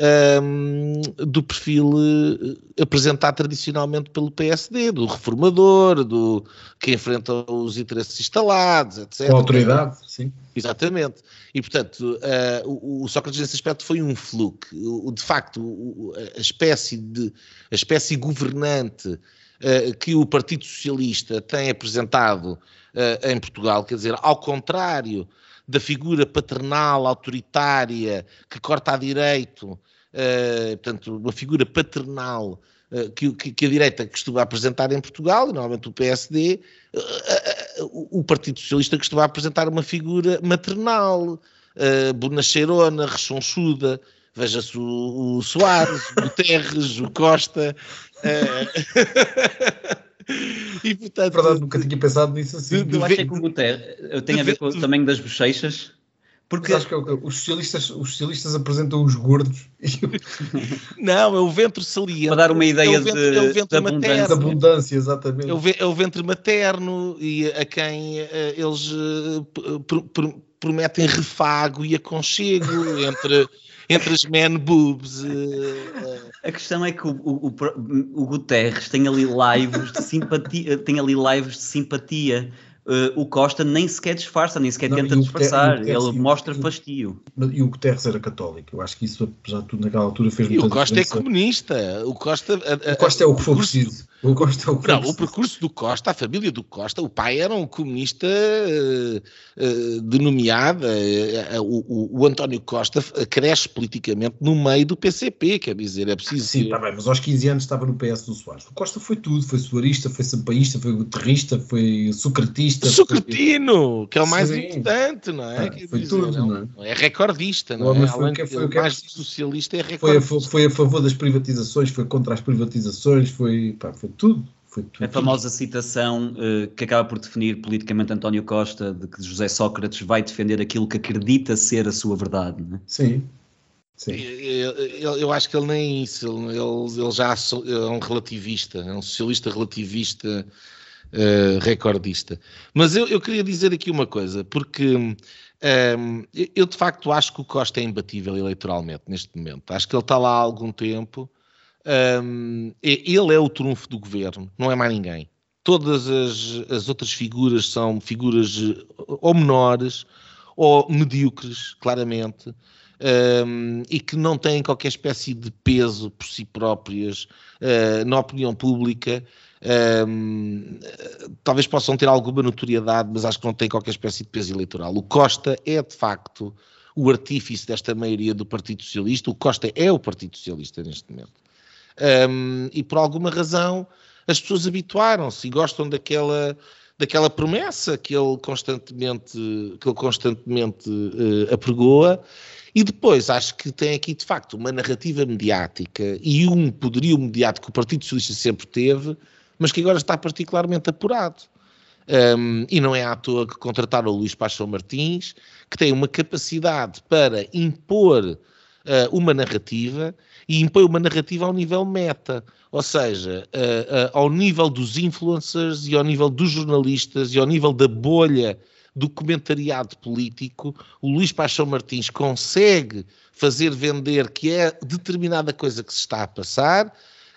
um, do perfil uh, apresentado tradicionalmente pelo PSD, do reformador, do que enfrenta os interesses instalados, etc.
Com autoridade, sim.
Exatamente. E, portanto, uh, o, o, Sócrates nesse aspecto foi um fluke. O, de facto, o, a, espécie de, a espécie governante uh, que o Partido Socialista tem apresentado em Portugal, quer dizer, ao contrário da figura paternal, autoritária, que corta a direito, uh, portanto, uma figura paternal uh, que, que, a direita costuma apresentar em Portugal, e normalmente o PSD, uh, o Partido Socialista costuma apresentar uma figura maternal, uh, bonacheirona, rechonchuda, veja-se o, o Soares, o Guterres, o Costa. (laughs) (laughs)
E portanto. Verdade, nunca tinha pensado nisso assim.
Eu acho que o Guterres tem a ver com o tamanho das bochechas.
Porque acho que é os socialistas, os socialistas apresentam os gordos. (laughs)
Não, é o ventre saliente.
Para dar uma ideia é ventre, de, é
de, abundância. de abundância. exatamente. É
o, é o, ventre materno e a quem uh, eles uh, pr pr prometem refago e aconchego entre entre as man boobs. Uh,
a questão é que o, o, o, o Guterres tem ali lives de simpatia, tem ali lives de simpatia. Uh, o Costa nem sequer disfarça, nem sequer
Não,
tenta
e
disfarçar.
Guterres- e
Ele mostra
e o-
fastio.
E o Guterres era católico. Eu acho que isso, apesar de tudo, naquela altura fez
E
muita
o Costa é
diferença.
comunista. O Costa, a- a-
O Costa é o que for
percurso-
preciso. O Costa é o que
Não, o percurso do Costa, a família do Costa, o pai era um comunista eh, eh, denomeado, eh, eh, o, o- o António Costa cresce politicamente no meio do PCP, quer dizer, é preciso
Sim,
que-
está bem, mas aos 15 anos estava no PS do Soares. O Costa foi tudo, foi suarista, foi sampaísta, foi guterrista, foi socratista.
Sucretino, que é o mais
Sim.
importante, não é?
Ah, foi
dizer,
tudo,
é, um-
não
é recordista,
O
não é?
homem foi que- foi o que é
mais socialista é
Foi a,
recordista.
foi a favor das privatizações, foi contra as privatizações, foi, pá, foi tudo. Foi tudo.
A famosa citação eh, que acaba por definir politicamente António Costa de que José Sócrates vai defender aquilo que acredita ser a sua verdade. não é?
Sim. Sim.
Eu, eu- eu acho que ele nem é isso, ele, ele- já é um relativista, é um socialista relativista eh, recordista. Mas eu, eu queria dizer aqui uma coisa, porque ehm, eu, de facto acho que o Costa é imbatível eleitoralmente neste momento. Acho que ele está lá há algum tempo. ehm, e- ele é o trunfo do governo, não é mais ninguém. Todas as, as outras figuras são figuras eh, ou menores ou medíocres, claramente um, e que não têm qualquer espécie de peso por si próprias uh, na opinião pública. Um, talvez possam ter alguma notoriedade, mas acho que não têm qualquer espécie de peso eleitoral. O Costa é, de facto, o artífice desta maioria do Partido Socialista. O Costa é o Partido Socialista neste momento. Um, e por alguma razão as pessoas habituaram-se e gostam daquela daquela promessa que ele constantemente que ele constantemente uh, apregoa e depois acho que tem aqui de facto uma narrativa mediática e um poderio mediático que o Partido Socialista sempre teve, mas que agora está particularmente apurado. Um, e não é à toa que contrataram o Luís Paixão Martins, que tem uma capacidade para impor uh, uma narrativa e impõe uma narrativa ao nível meta, ou seja, uh, uh, ao nível dos influencers e ao nível dos jornalistas e ao nível da bolha do comentariado político, o Luís Paixão Martins consegue fazer vender que é determinada coisa que se está a passar,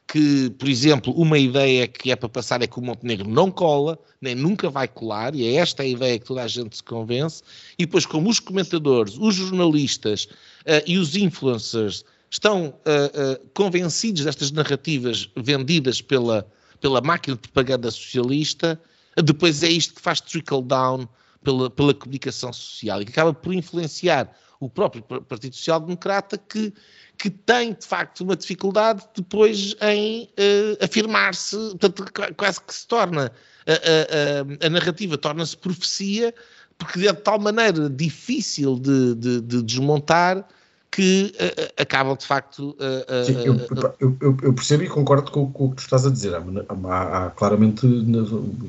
que, por exemplo, uma ideia que é para passar é que o Montenegro não cola, nem nunca vai colar, e é esta a ideia que toda a gente se convence, e depois como os comentadores, os jornalistas uh, e os influencers estão uh, uh, convencidos destas narrativas vendidas pela, pela máquina de propaganda socialista, depois é isto que faz trickle down pela, pela comunicação social e que acaba por influenciar o próprio Partido Social Democrata que, que tem de facto uma dificuldade depois em uh, afirmar-se, portanto quase que se torna a, a, a, narrativa torna-se profecia porque é de tal maneira difícil de, de, de desmontar que uh, acabam de facto. Uh,
Sim, eu, eu, eu, percebo e concordo com, com, o que tu estás a dizer. Há, há, há claramente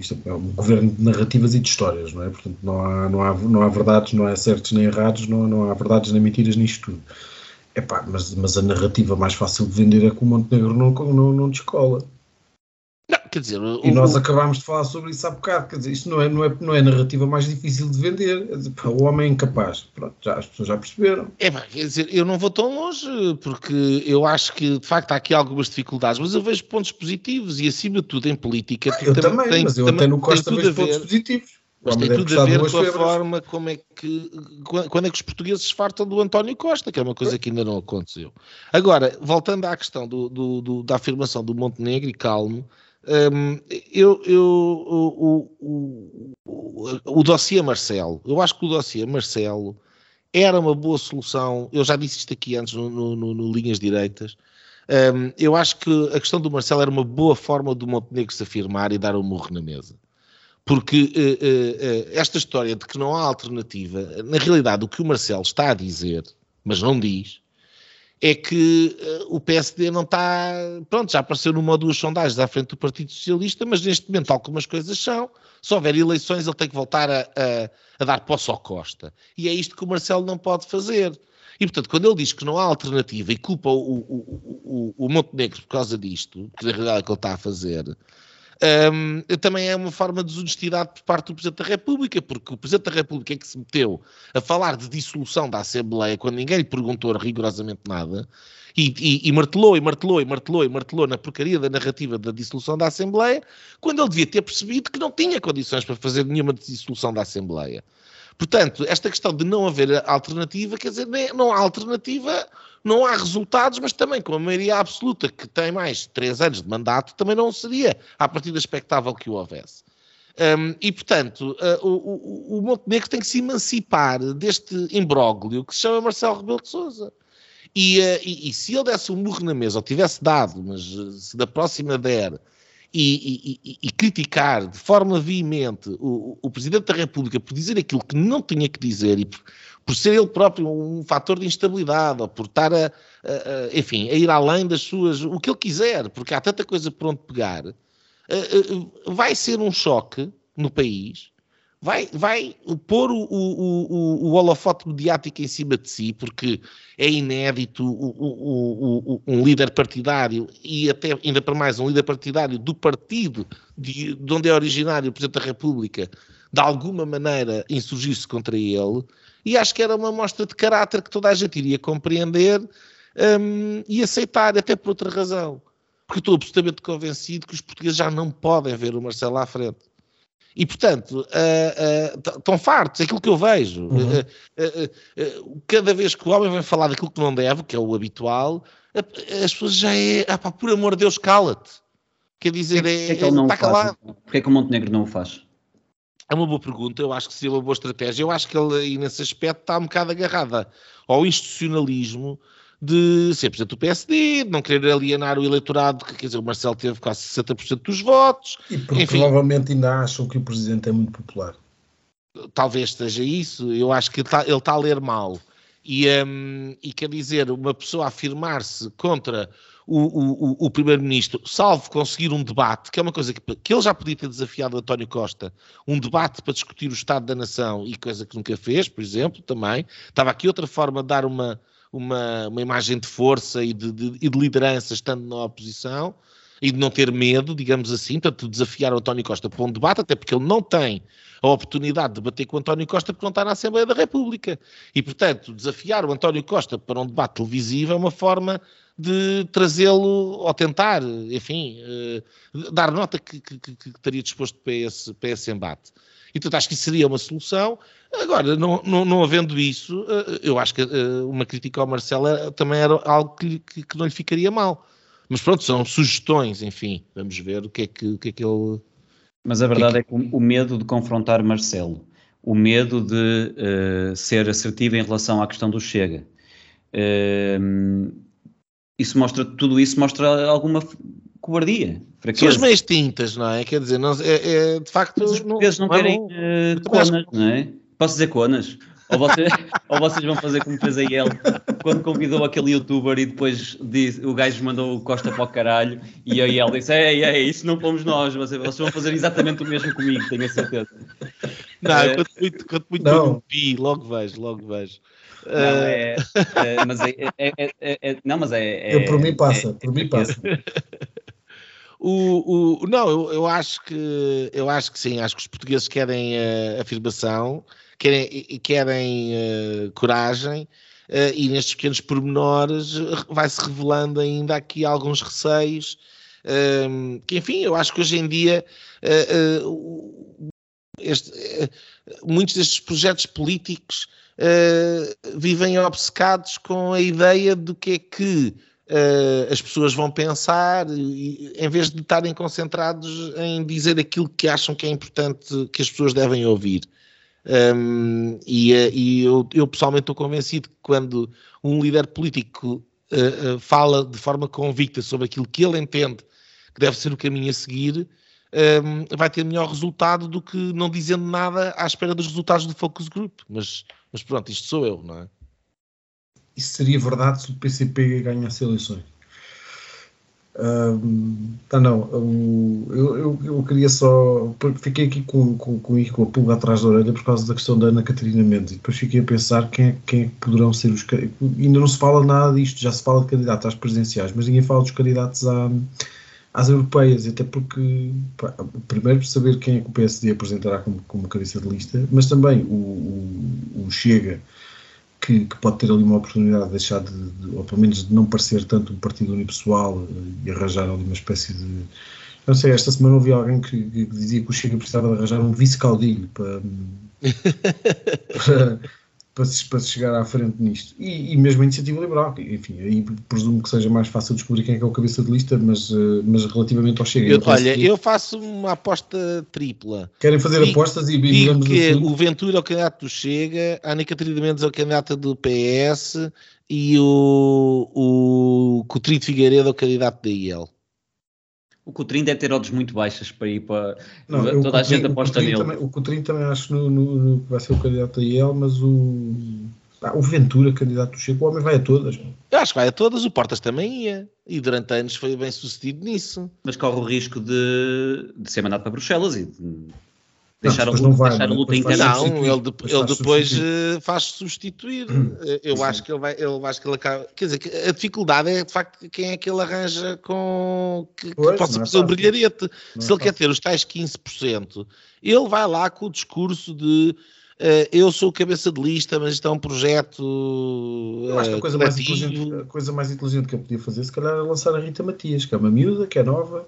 isto é um governo de narrativas e de histórias, não é? Portanto, não há, não há, não há verdades, não há certos nem errados, não, não há verdades nem mentiras nisto tudo. Epá, mas, mas a narrativa mais fácil de vender é que o Montenegro não, não, não descola.
Não, quer dizer, o,
e nós acabámos de falar sobre isso há bocado. Quer dizer, isto não é, não é, não é a narrativa mais difícil de vender. O homem é incapaz. Pronto, já, as pessoas já perceberam.
É, quer dizer, eu não vou tão longe, porque eu acho que de facto há aqui algumas dificuldades, mas eu vejo pontos positivos e acima de tudo em política.
Ah, eu também,
tem,
mas eu
tem,
até no Costa vejo pontos positivos.
Mas tem tudo a ver com a forma como é que. Quando é que os portugueses se fartam do António Costa, que é uma coisa que ainda não aconteceu. Agora, voltando à questão do, do, do, da afirmação do Montenegro e calmo, um, eu, eu, o, o, o, o dossiê Marcelo, eu acho que o dossiê Marcelo era uma boa solução. Eu já disse isto aqui antes no, no, no, no Linhas Direitas. Um, eu acho que a questão do Marcelo era uma boa forma do Montenegro se afirmar e dar um murro na mesa. Porque uh, uh, esta história de que não há alternativa, na realidade, o que o Marcelo está a dizer, mas não diz, é que o PSD não está. Pronto, já apareceu numa ou duas sondagens à frente do Partido Socialista, mas neste momento, tal como as coisas são, se houver eleições, ele tem que voltar a, a, a dar posse ao Costa. E é isto que o Marcelo não pode fazer. E, portanto, quando ele diz que não há alternativa e culpa o, o, o, o Montenegro por causa disto, que na realidade é o que ele está a fazer, um, também é uma forma de desonestidade por parte do Presidente da República, porque o Presidente da República é que se meteu a falar de dissolução da Assembleia quando ninguém lhe perguntou rigorosamente nada, e, e, e, martelou, e martelou, e martelou, e martelou na porcaria da narrativa da dissolução da Assembleia, quando ele devia ter percebido que não tinha condições para fazer nenhuma dissolução da Assembleia. Portanto, esta questão de não haver alternativa, quer dizer, não há alternativa, não há resultados, mas também com a maioria absoluta que tem mais três anos de mandato, também não seria, a partir da expectável que o houvesse. Um, e, portanto, uh, o, o, o, Montenegro tem que se emancipar deste imbróglio que se chama Marcelo Rebelo de Sousa. E, uh, e, e, se ele desse um murro na mesa, ou tivesse dado, mas uh, se da próxima der, e, e, e, criticar de forma veemente o, o, Presidente da República por dizer aquilo que não tinha que dizer e por, por ser ele próprio um fator de instabilidade ou por estar a, a, a, enfim, a ir além das suas, o que ele quiser, porque há tanta coisa por onde pegar, vai ser um choque no país vai, vai pôr o, o, o, o holofote mediático em cima de si, porque é inédito o, um líder partidário e até ainda para mais um líder partidário do partido de, de onde é originário o Presidente da República, de alguma maneira insurgir-se contra ele, e acho que era uma mostra de caráter que toda a gente iria compreender um, e aceitar, até por outra razão. Porque estou absolutamente convencido que os portugueses já não podem ver o Marcelo à frente. E, portanto, uh, uh, estão fartos, é aquilo que eu vejo. Uhum. Uh, cada vez que o homem vem falar daquilo que não deve, que é o habitual, as pessoas já é, ah, pá, por amor de Deus, cala-te. Quer dizer, é,
é, que ele não está calado. Porquê que o Montenegro não o faz?
É uma boa pergunta, eu acho que seria uma boa estratégia. Eu acho que ele, aí nesse aspecto, está um bocado agarrada ao institucionalismo de ser presidente do PSD, de não querer alienar o eleitorado, que quer dizer, o Marcelo teve quase 60% dos votos.
E porque Enfim, provavelmente ainda acham que o presidente é muito popular.
Talvez seja isso, eu acho que ele está, ele está a ler mal. E, um, e quer dizer, uma pessoa afirmar-se contra o, o, o primeiro-ministro, salvo conseguir um debate, que é uma coisa que, que ele já podia ter desafiado António Costa, um debate para discutir o Estado da Nação e coisa que nunca fez, por exemplo, também. Estava aqui outra forma de dar uma, uma, uma imagem de força e de, de, e de liderança estando na oposição e de não ter medo, digamos assim, portanto, desafiar o António Costa para um debate, até porque ele não tem a oportunidade de debater com o António Costa porque não está na Assembleia da República. E, portanto, desafiar o António Costa para um debate televisivo é uma forma de trazê-lo, ou tentar, enfim, uh, dar nota que, que, que, estaria disposto para esse, para esse embate. E, portanto, acho que isso seria uma solução. Agora, não, não, não havendo isso, eh, eu acho que eh, uma crítica ao Marcelo também era algo que, que, que, não lhe ficaria mal. Mas pronto, são sugestões, enfim, vamos ver o que é que, o que, é que ele.
Mas a verdade é que... é que o medo de confrontar Marcelo, o medo de uh, ser assertivo em relação à questão do Chega, uh, isso mostra, tudo isso mostra alguma cobardia,
fraqueza. São as meias tintas, não é? Quer dizer, não, é, é de facto.
Mas os portugueses não, não, querem uh, conas, não é? Posso dizer conas? Ou vocês, (laughs) ou vocês vão fazer como fez a Yel quando convidou aquele youtuber e depois disse, o gajo mandou o Costa para o caralho e a Yel disse: Ei, ei, isso não fomos nós, vocês, vocês vão fazer exatamente o mesmo comigo, tenho a certeza.
Não, é, quanto muito, quanto muito não. pi, logo vejo, logo vejo.
Não, é, é, mas é, é, é, é, não, mas é,
Eu, por mim passa, por mim passa. (laughs)
O, o, não, eu, eu, acho que eu acho que sim, acho que os portugueses querem uh, afirmação, querem, querem uh, coragem, uh, e nestes pequenos pormenores vai-se revelando ainda aqui alguns receios, ehm, que enfim, eu acho que hoje em dia este, muitos destes projetos políticos vivem obcecados com a ideia do que é que uh, as pessoas vão pensar, e, em vez de estarem concentrados em dizer aquilo que acham que é importante que as pessoas devem ouvir. Um, e, eh, e eu, eu, pessoalmente estou convencido que quando um líder político uh, uh, fala de forma convicta sobre aquilo que ele entende que deve ser o caminho a seguir, um, vai ter melhor resultado do que não dizendo nada à espera dos resultados do focus group. Mas, mas pronto, isto sou eu, não é?
Isso seria verdade se o PCP ganhasse eleições. Tá não, eu, eu, eu, queria só. Fiquei aqui com, com, com, com a pulga atrás da orelha por causa da questão da Ana Catarina Mendes e depois fiquei a pensar quem é, quem é que poderão ser os. Ainda não se fala nada disto, já se fala de candidatos às presidenciais, mas ninguém fala dos candidatos à, às europeias, até porque, pá, primeiro, saber quem é que o PSD apresentará como, como cabeça de lista, mas também o, o, o Chega, que, que, pode ter ali uma oportunidade de deixar de, de, ou pelo menos de não parecer tanto um partido unipessoal e arranjar ali uma espécie de. Não sei, esta semana ouvi alguém que, que dizia que o Chega precisava de arranjar um vice-caudilho para, (laughs) para, para se, para se chegar à frente nisto. E, e, mesmo a iniciativa liberal, enfim, aí presumo que seja mais fácil descobrir quem é que é o cabeça de lista, mas, eh, mas relativamente ao Chega.
Eu, olha, que... eu faço uma aposta tripla.
Querem fazer
digo,
apostas e
digo que assim? o Ventura é o candidato do Chega, a Anica Trida Mendes é o candidato do PS e o, o de Figueiredo é o candidato da IEL.
O Coutrinho deve ter odds muito baixas para ir para. Não, toda Coutrinho, a gente aposta nele.
Também, o Coutrinho também acho no, no, no, que vai ser o candidato a IEL, mas o. Ah, o Ventura, candidato do Chico, o homem vai a todas.
Eu acho que vai a todas, o Portas também ia. E durante anos foi bem sucedido nisso.
Mas corre o risco de, de ser mandado para Bruxelas e de
deixar, não, a, luta,
vai,
deixar
a luta inteira. Não, ele, de, depois ele depois substituir. faz substituir. Hum, eu sim. acho que ele vai, eu acho que ele acaba. Quer dizer, a dificuldade é de facto quem é que ele arranja com que, pois, que possa fazer é um brilharete. Não Se é ele quer ter os tais 15%, ele vai lá com o discurso de Uh, eu sou cabeça de lista, mas isto é um projeto. Uh,
eu acho que a coisa, mais inteligente, a coisa mais inteligente que eu podia fazer, se calhar, é lançar a Rita Matias, que é uma miúda, que é nova,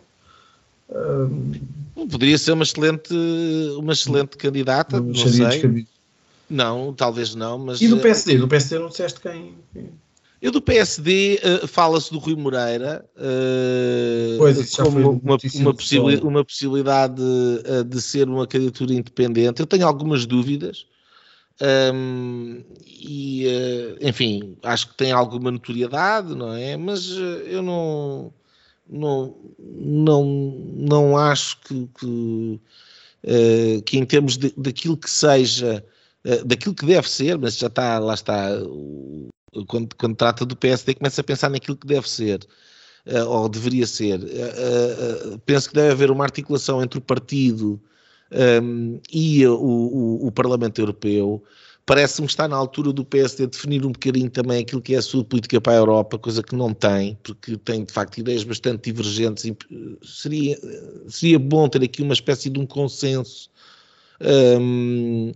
Poderia ser uma excelente, uma excelente candidata, não, sei. Não, talvez não, mas...
E do PSD? Do PSD não disseste quem?
Eu do PSD uh, fala-se do Rui Moreira uh,
pois,
como uma, uma, possibil, uma, possibilidade uh, de ser uma candidatura independente. Eu tenho algumas dúvidas um, e, enfim, acho que tem alguma notoriedade, não é? Mas eu não não, não, não acho que, que, uh, que em termos de, daquilo que seja, uh, daquilo que deve ser, mas já está, lá está, quando, quando trata do PSD, começa a pensar naquilo que deve ser. Eh, ou deveria ser. penso que deve haver uma articulação entre o partido um, e o, o, o Parlamento Europeu parece-me está na altura do PSD definir um bocadinho também aquilo que é a sua política para a Europa, coisa que não tem, porque tem de facto ideias bastante divergentes. E seria, seria bom ter aqui uma espécie de um consenso um,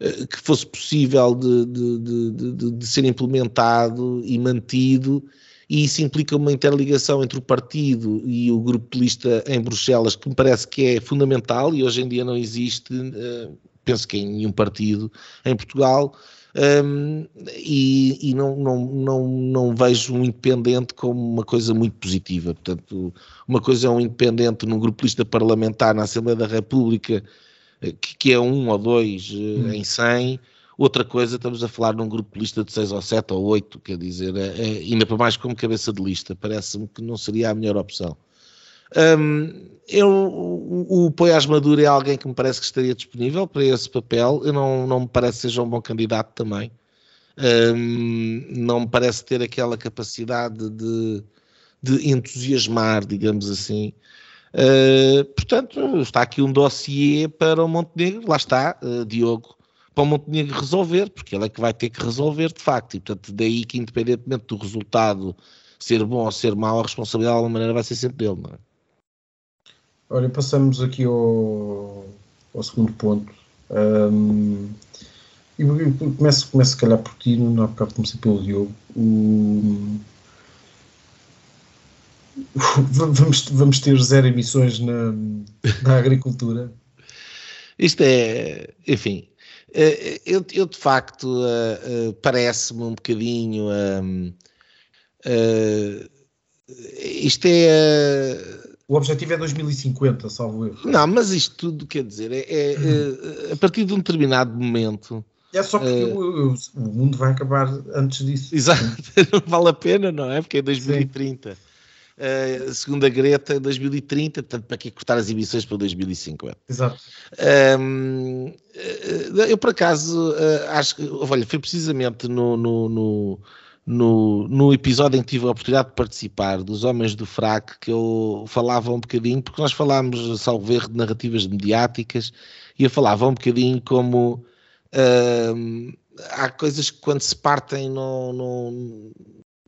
que fosse possível de, de, de, de, ser implementado e mantido. E isso implica uma interligação entre o partido e o grupo de lista em Bruxelas, que me parece que é fundamental e hoje em dia não existe. Uh, penso que em nenhum partido em Portugal, um, e, e não, não, não, não, vejo um independente como uma coisa muito positiva. Portanto, uma coisa é um independente num grupo de lista parlamentar na Assembleia da República, eh, que, que é um ou dois eh, hum. em 100. Outra coisa, estamos a falar num grupo de lista de seis ou sete ou oito, quer dizer, é, é, ainda para mais como cabeça de lista, parece-me que não seria a melhor opção. Um, eu, o, o Poiás Maduro é alguém que me parece que estaria disponível para esse papel. Eu não, não me parece que seja um bom candidato também. Um, não me parece ter aquela capacidade de, de entusiasmar, digamos assim. Uh, portanto, está aqui um dossiê para o Montenegro, lá está, uh, Diogo, para o Montenegro resolver, porque ele é que vai ter que resolver de facto. E portanto, daí que, independentemente do resultado ser bom ou ser mau, a responsabilidade de alguma maneira vai ser sempre dele, não é?
Olha, passamos aqui ao, ao segundo ponto. Um, e começo, começo, se calhar, por ti, no bocado comecei pelo Diogo. O, (laughs) vamos, vamos ter zero emissões na, na agricultura.
Isto é, enfim, eh, eu, eu de facto eh, eh, parece-me um bocadinho. isto é
o objetivo é 2050, salvo erro.
Não, mas isto tudo, quer dizer, é, é, é a partir de um determinado momento.
É só porque é, o, o, mundo vai acabar antes disso.
Exato, (laughs) não vale a pena, não é? Porque é 2030. Uh, segundo a Greta, 2030, portanto, para que cortar as emissões para 2050?
Exato.
Um, eu, por acaso, acho que, olha, foi precisamente no, no, no no, no episódio em que tive a oportunidade de participar dos Homens do Frac, que eu falava um bocadinho, porque nós falámos, salvo erro, de narrativas mediáticas, e eu falava um bocadinho como uh, há coisas que quando se partem não, não,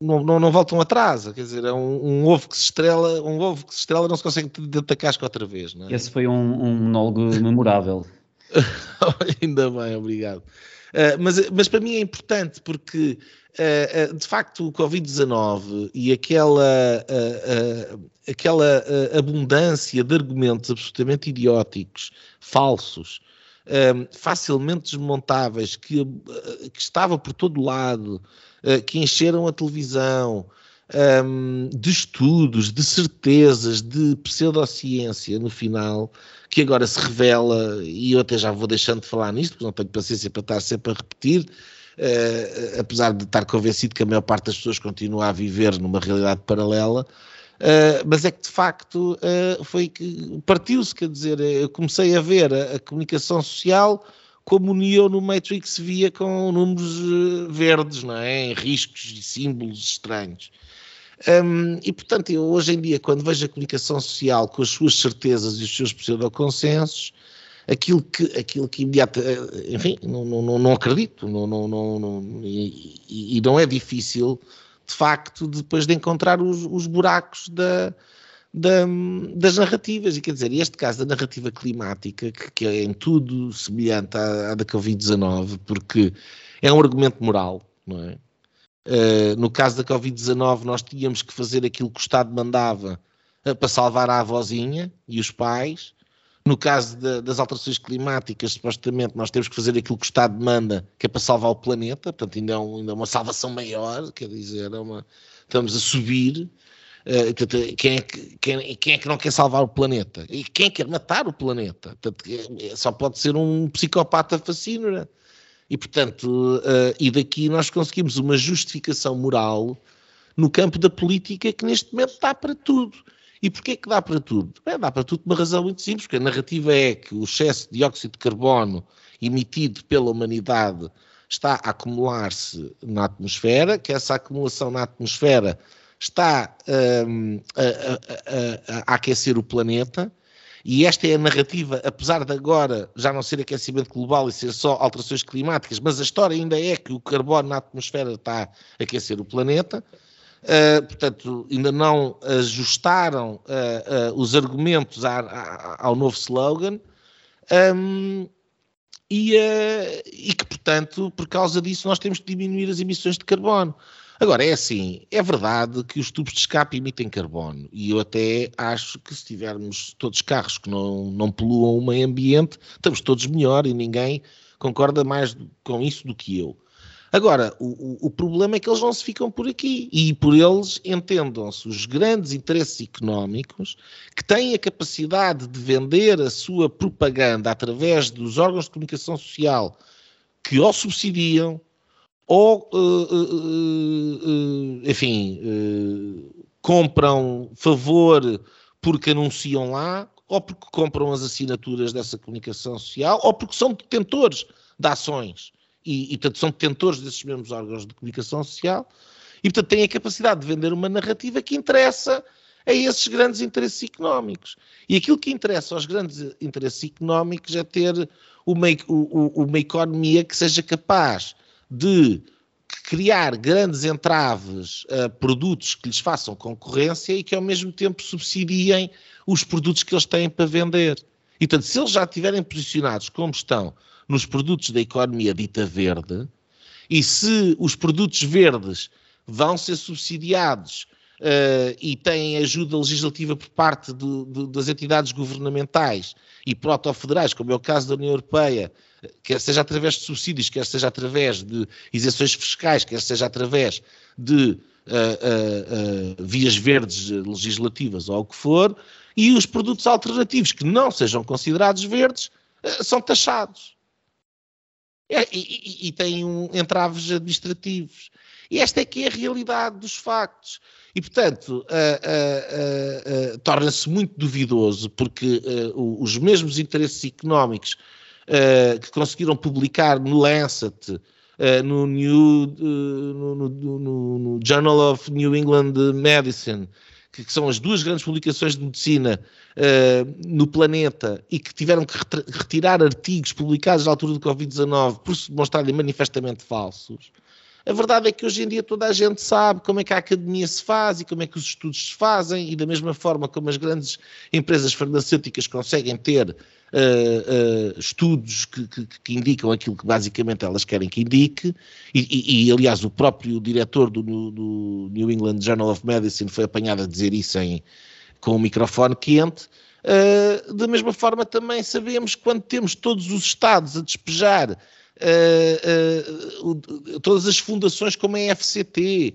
não, não, não, voltam atrás. Quer dizer, é um, um, ovo que se estrela, um ovo que se estrela não se consegue da casca outra vez. É?
Esse foi um, um monólogo memorável. (laughs)
Ainda bem, obrigado. Uh, mas, mas para mim é importante porque de facto o Covid-19 e aquela, aquela abundância de argumentos absolutamente idióticos, falsos, facilmente desmontáveis, que, que estava por todo lado, que encheram a televisão, de estudos, de certezas, de pseudociência no final, que agora se revela, e eu até já vou deixando de falar nisto, porque não tenho paciência para estar sempre a repetir, uh, apesar de estar convencido que a maior parte das pessoas continua a viver numa realidade paralela. Uh, mas é que de facto uh, foi que partiu-se, quer dizer, eu comecei a ver a, a comunicação social como Neo no Matrix via com números verdes, não é? Riscos e símbolos estranhos. Um, e, portanto, eu hoje em dia, quando vejo a comunicação social com as suas certezas e os seus pseudoconsensos, aquilo que, aquilo que imediato, enfim, não, não, não acredito, não, não, não, e, e, não é difícil, de facto, depois de encontrar os, os buracos da, da, das narrativas. E quer dizer, este caso da narrativa climática, que, que é em tudo semelhante à, à da Covid-19, porque é um argumento moral, não é? Uh, no caso da Covid-19, nós tínhamos que fazer aquilo que o Estado mandava uh, para salvar a avózinha e os pais. No caso de, das alterações climáticas, supostamente, nós temos que fazer aquilo que o Estado manda, que é para salvar o planeta. Portanto, ainda é, um, ainda é uma salvação maior, quer dizer, é uma, estamos a subir. Uh, quem, é que, quem, quem, é que não quer salvar o planeta? E quem quer matar o planeta? Portanto, é, só pode ser um psicopata fascínora. E, portanto, uh, e daqui nós conseguimos uma justificação moral no campo da política que neste momento dá para tudo. E porquê que dá para tudo? Bem, dá para tudo por uma razão muito simples, porque a narrativa é que o excesso de dióxido de carbono emitido pela humanidade está acumular-se na atmosfera, que essa acumulação na atmosfera está um, a, a, a, a aquecer o planeta, e esta é a narrativa, apesar de agora já não ser aquecimento global e ser só alterações climáticas, mas a história ainda é que o carbono na atmosfera está a aquecer o planeta. Uh, portanto, ainda não ajustaram uh, uh, os argumentos a, a, ao novo slogan. Um, e, e que, portanto, por causa disso, nós temos que diminuir as emissões de carbono. Agora, é assim, é verdade que os tubos de escape emitem carbono e eu até acho que se tivermos todos carros que não, não poluam o meio ambiente, estamos todos melhor e ninguém concorda mais com isso do que eu. Agora, o, o, problema é que eles não se ficam por aqui e por eles entendam-se os grandes interesses económicos que têm a capacidade de vender a sua propaganda através dos órgãos de comunicação social que ou subsidiam ou, uh, uh, enfim, compram favor porque anunciam lá, ou porque compram as assinaturas dessa comunicação social, ou porque são detentores de ações e, e portanto, são detentores desses mesmos órgãos de comunicação social e, portanto, têm a capacidade de vender uma narrativa que interessa a esses grandes interesses económicos. E aquilo que interessa aos grandes interesses económicos é ter uma, uma economia que seja capaz de criar grandes entraves a produtos que lhes façam concorrência e que ao mesmo tempo subsidiem os produtos que eles têm para vender. E, portanto, se eles já estiverem posicionados como estão nos produtos da economia dita verde, e se os produtos verdes vão ser subsidiados uh, e têm ajuda legislativa por parte do, do, das entidades governamentais e proto-federais, como é o caso da União Europeia, quer seja através de subsídios, quer seja através de isenções fiscais, quer seja através de uh, uh, vias verdes legislativas ou o que for, e os produtos alternativos que não sejam considerados verdes são taxados. É, e, e, e têm um, entraves administrativos. E esta é que é a realidade dos factos. E, portanto, uh, uh, uh, torna-se muito duvidoso, porque os mesmos interesses económicos uh, que conseguiram publicar no Lancet, uh, no, New, no, no, no, Journal of New England Medicine, que, são as duas grandes publicações de medicina no planeta e que tiveram que retirar artigos publicados na altura do Covid-19 por se demonstrarem manifestamente falsos. A verdade é que hoje em dia toda a gente sabe como é que a academia se faz e como é que os estudos se fazem, e da mesma forma como as grandes empresas farmacêuticas conseguem ter uh, uh, estudos que, que, que, indicam aquilo que basicamente elas querem que indique, e, e, e aliás o próprio diretor do, do, New England Journal of Medicine foi apanhado a dizer isso em, com o um microfone quente. Uh, da mesma forma, também sabemos quando temos todos os Estados a despejar uh, uh, todas as fundações como a FCT,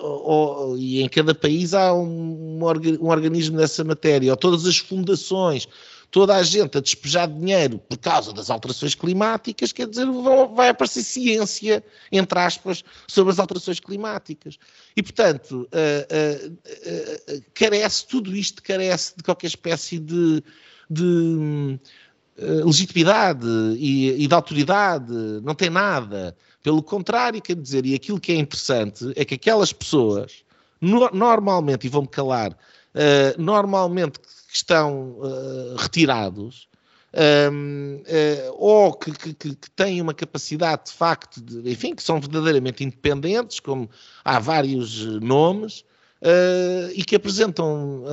ou, e em cada país há um, um, organismo nessa matéria, ou todas as fundações, toda a gente a despejar dinheiro por causa das alterações climáticas, quer dizer, vai aparecer ciência, entre aspas, sobre as alterações climáticas. E, portanto, uh, uh, uh, carece, tudo isto carece de qualquer espécie de, de legitimidade e, e de autoridade, não tem nada. Pelo contrário, quer dizer, e aquilo que é interessante é que aquelas pessoas, no, normalmente, e vou-me calar, normalmente que estão uh, retirados um, uh, eh, ou que, que, que, têm uma capacidade de facto, de, enfim, que são verdadeiramente independentes, como há vários nomes, uh, e que apresentam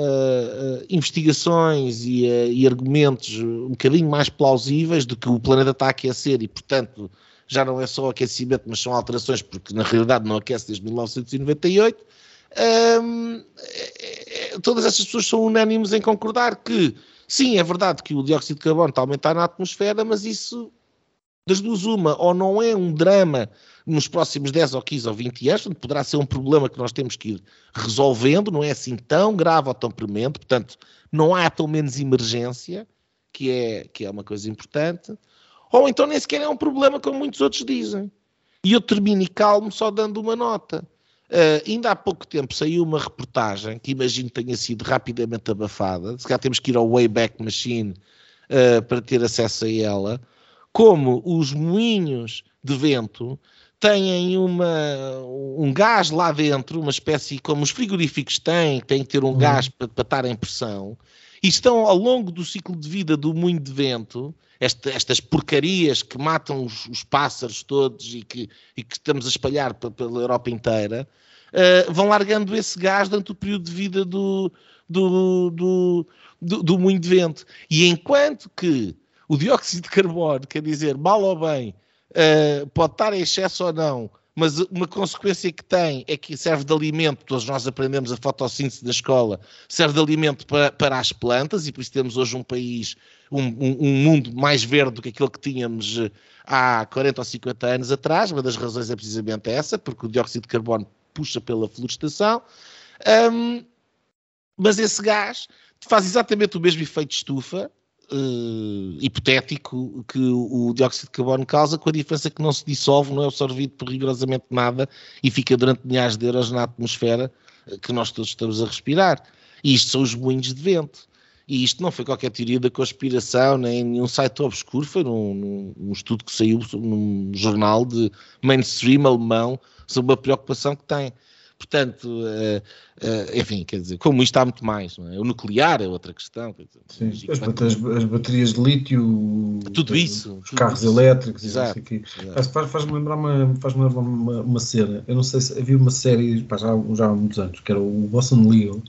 investigações e, e, argumentos um bocadinho mais plausíveis do que o planeta está a aquecer e, portanto, já não é só aquecimento, mas são alterações, porque na realidade não aquece desde 1998 um, todas essas pessoas são unânimes em concordar que, sim, é verdade que o dióxido de carbono está a aumentar na atmosfera, mas isso, das duas, uma, ou não é um drama nos próximos 10 ou 15 ou 20 anos, poderá ser um problema que nós temos que ir resolvendo, não é assim tão grave ou tão premente, portanto, não há pelo menos emergência, que é, que é uma coisa importante, ou então nem sequer é um problema como muitos outros dizem. E eu termino e calmo só dando uma nota. Uh, ainda há pouco tempo saiu uma reportagem que imagino tenha sido rapidamente abafada. Se calhar temos que ir ao Wayback Machine uh, para ter acesso a ela. Como os moinhos de vento têm uma, um gás lá dentro, uma espécie como os frigoríficos têm, têm que ter um uhum. gás para, para estar em pressão, e estão ao longo do ciclo de vida do moinho de vento, esta, estas porcarias que matam os, os pássaros todos e que, e que, estamos a espalhar pela Europa inteira, uh, vão largando esse gás durante o período de vida do, do, do, do, do moinho de vento. E enquanto que o dióxido de carbono, quer dizer, mal ou bem, uh, pode estar em excesso ou não, mas uma consequência que tem é que serve de alimento, todos nós aprendemos a fotossíntese da escola, serve de alimento para, para as plantas e por isso temos hoje um país, um, um, um, mundo mais verde do que aquele que tínhamos eh, há 40 ou 50 anos atrás. Uma das razões é precisamente essa, porque o dióxido de carbono puxa pela florestação. Um, mas esse gás faz exatamente o mesmo efeito de estufa, uh, hipotético que o, dióxido de carbono causa, com a diferença que não se dissolve, não é absorvido por rigorosamente nada e fica durante milhares de euros na atmosfera eh, que nós todos estamos a respirar. E isto são os moinhos de vento. E isto não foi qualquer teoria da conspiração, nem nenhum site obscuro, foi num, num, estudo que saiu num jornal de mainstream alemão sobre a preocupação que tem. Portanto, uh, uh, enfim, quer dizer, como isto há muito mais, é? O nuclear é outra questão. Dizer,
Sim, as, as, as, baterias de lítio,
tudo isso,
os
tudo
carros
isso.
elétricos, exato, exato. Faz, faz-me lembrar, uma, faz lembrar uma, uma, cena. Eu não sei se havia uma série pá, já, já há muitos anos, que era o Boston Legal,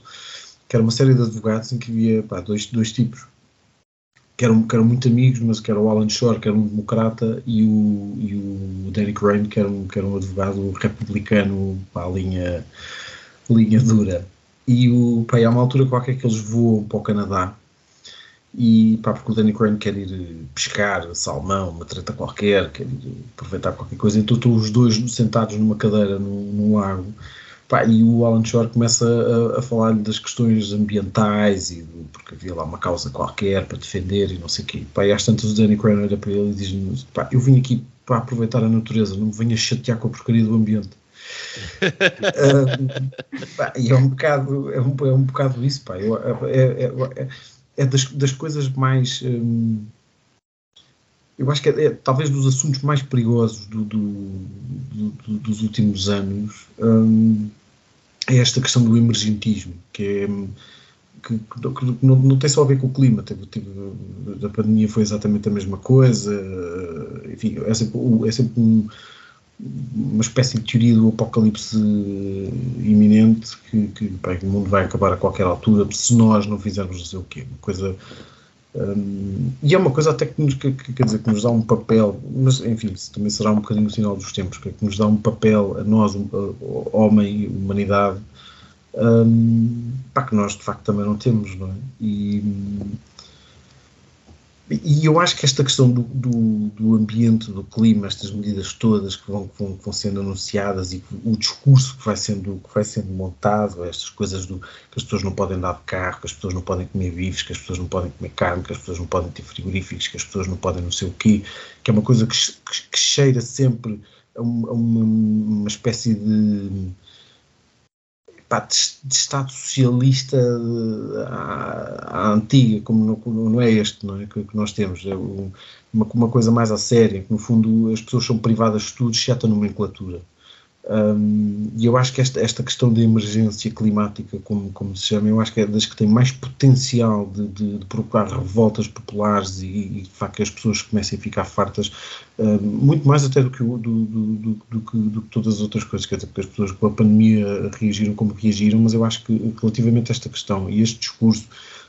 que era uma série de advogados em que havia pá, dois, dois tipos que eram, que eram muito amigos, mas que era o Alan Shore, que era um democrata, e o, e o Danny Crane, que era um, que era um advogado republicano para a linha, linha dura. E o, pá, há uma altura qualquer que eles voam para o Canadá, e pá, porque o Danny Crane quer ir pescar salmão, uma treta qualquer, quer ir aproveitar qualquer coisa, então estão os dois sentados numa cadeira num, num lago Pá, e o Alan Shore começa a, a falar das questões ambientais e do, porque havia lá uma causa qualquer para defender e não sei o quê. Pá, e às tantas o Danny Crane olha para ele e diz pá, eu vim aqui para aproveitar a natureza, não me venha chatear com a porcaria do ambiente. (laughs) uh, pá, e é um bocado, é um, é um bocado isso, pá. Eu, é, é, é, é das, das coisas mais... Um, eu acho que é, é, talvez dos assuntos mais perigosos do, do, do, dos últimos anos, é esta questão do emergentismo, que é que, que não, não, tem só a ver com o clima, teve, a pandemia foi exatamente a mesma coisa, enfim, é sempre, é sempre um, uma espécie de teoria do apocalipse iminente que, que o mundo vai acabar a qualquer altura se nós não fizermos não sei o quê. Uma coisa. Um, e é uma coisa até que nos, que, que, quer dizer, que nos dá um papel, mas enfim, também será um bocadinho o sinal dos tempos, que, que nos dá um papel a nós, um, a, homem, humanidade, um, que nós de facto também não temos, não é? E, e eu acho que esta questão do, do, do, ambiente, do clima, estas medidas todas que vão, que vão, que vão sendo anunciadas e o discurso que vai sendo, que vai sendo montado, estas coisas do que as pessoas não podem andar de carro, que as pessoas não podem comer bifes, que as pessoas não podem comer carne, que as pessoas não podem ter frigoríficos, que as pessoas não podem não sei o quê, que é uma coisa que, que, que cheira sempre a uma, a uma espécie de pá, de, de, Estado socialista à, à antiga, como não, não, é este não é, que, que nós temos. É uma, uma coisa mais a séria, que no fundo as pessoas são privadas de estudos, exceto a nomenclatura. Um, e eu acho que esta, esta questão da emergência climática, como, como se chama, eu acho que é das que tem mais potencial de, de, de provocar revoltas populares e, e, de facto que as pessoas comecem a ficar fartas, um, muito mais até do que, do, do, do, que, do que todas as outras coisas, quer dizer, porque as pessoas com a pandemia reagiram como reagiram, mas eu acho que relativamente a esta questão e este discurso,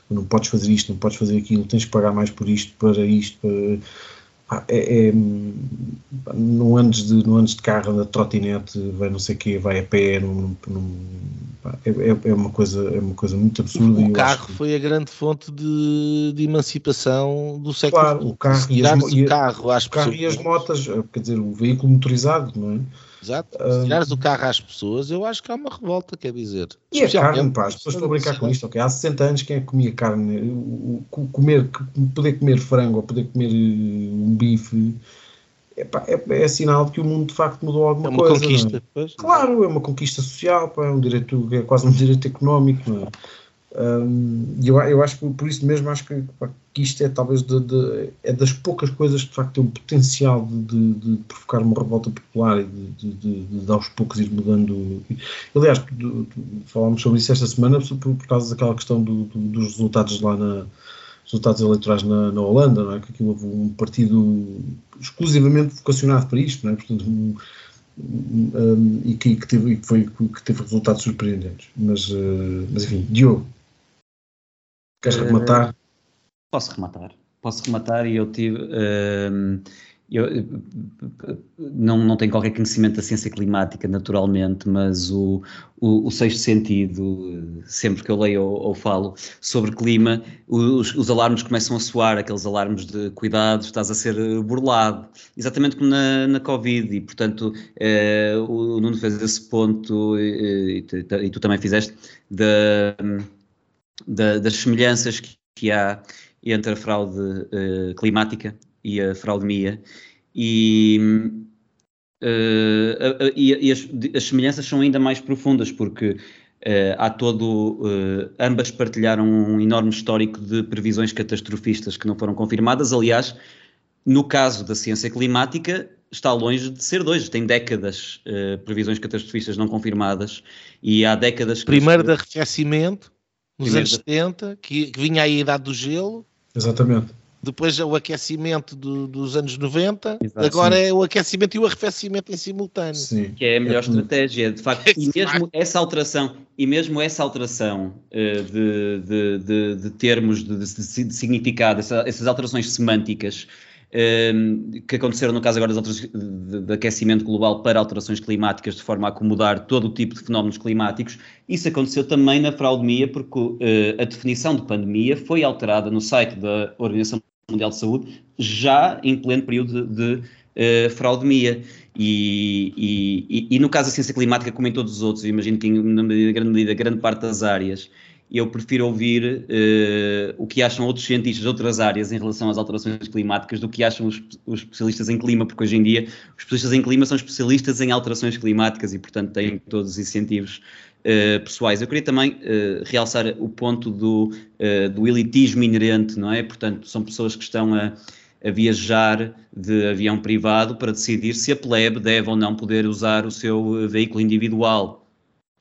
não podes fazer isto, não podes fazer aquilo, tens que pagar mais por isto, para isto, para é, é, não, andes de, não andes de carro, da trotinete, vai não sei o quê, vai a pé, num, num, é, é, é, uma coisa, é uma coisa muito absurda.
O carro que... foi a grande fonte de, de emancipação do século
Claro, o carro,
e as, e, carro,
o carro e as motas, quer dizer, o veículo motorizado, não é?
Exato. Se tirares o carro às pessoas, eu acho que há uma revolta, quer dizer.
E a carne, pá, as pessoas estão a brincar com isto, ok? Há 60 anos quem é que comia carne? Comer, poder comer frango ou poder comer eh, um bife é, pá, é, é, sinal de que o mundo de facto mudou alguma coisa.
É uma
coisa,
conquista.
É? Claro, é uma conquista social, pá, é um direito, é quase um (laughs) direito económico, não é? Um, eu, eu acho que por isso mesmo acho que, que isto é talvez de, de, é das poucas coisas que de facto têm um potencial de, de, provocar uma revolta popular e de, de, aos poucos ir mudando. Aliás, falámos sobre isso esta semana por, por causa daquela questão do, do, dos resultados lá na resultados eleitorais na, na Holanda, não é? que aquilo houve um partido exclusivamente vocacionado para isto, não é? portanto um, um, e, que, que, teve, que, foi, que teve resultados surpreendentes. Mas, uh, mas enfim, Diogo, Queres rematar? Uh,
posso rematar. Posso rematar e eu tive. Uh, eu não, não tenho qualquer conhecimento da ciência climática, naturalmente, mas o, o, o sexto sentido, sempre que eu leio ou, ou falo sobre clima, os, os, alarmes começam a soar, aqueles alarmes de cuidado, estás a ser burlado, exatamente como na, na Covid, e portanto eh, o Nuno fez esse ponto, e, e, e tu também fizeste, da da, das semelhanças que, que, há entre a fraude uh, climática e a fraudemia e, uh, e, e as, as, semelhanças são ainda mais profundas porque uh, há todo ambas partilharam um enorme histórico de previsões catastrofistas que não foram confirmadas aliás no caso da ciência climática está longe de ser dois. Tem décadas uh, previsões catastrofistas não confirmadas e há décadas.
Primeiro de arrefecimento nos anos 70, que, que, vinha aí a idade do gelo.
Exatamente.
Depois o aquecimento do, dos anos 90, Exato, agora sim. é o aquecimento e o arrefecimento em simultâneo.
Sim. Que é a melhor é estratégia, de facto. e mesmo essa alteração, e mesmo essa alteração uh, de, de, de, de, termos de, de significado, essa, essas alterações semânticas, que aconteceram no caso agora das alterações de, aquecimento global para alterações climáticas, de forma a acomodar todo o tipo de fenómenos climáticos. Isso aconteceu também na fraudemia, porque uh, a definição de pandemia foi alterada no site da Organização Mundial de Saúde, já em pleno período de, de uh, fraudemia. E, e, e, no caso da ciência climática, como em todos os outros, imagino que em grande medida, grande parte das áreas, eu prefiro ouvir uh, o que acham outros cientistas de outras áreas em relação às alterações climáticas do que acham os, os, especialistas em clima, porque hoje em dia os especialistas em clima são especialistas em alterações climáticas e, portanto, têm todos os incentivos uh, pessoais. Eu queria também uh, realçar o ponto do, do elitismo inerente, não é? Portanto, são pessoas que estão a, a viajar de avião privado para decidir se a plebe deve ou não poder usar o seu veículo individual.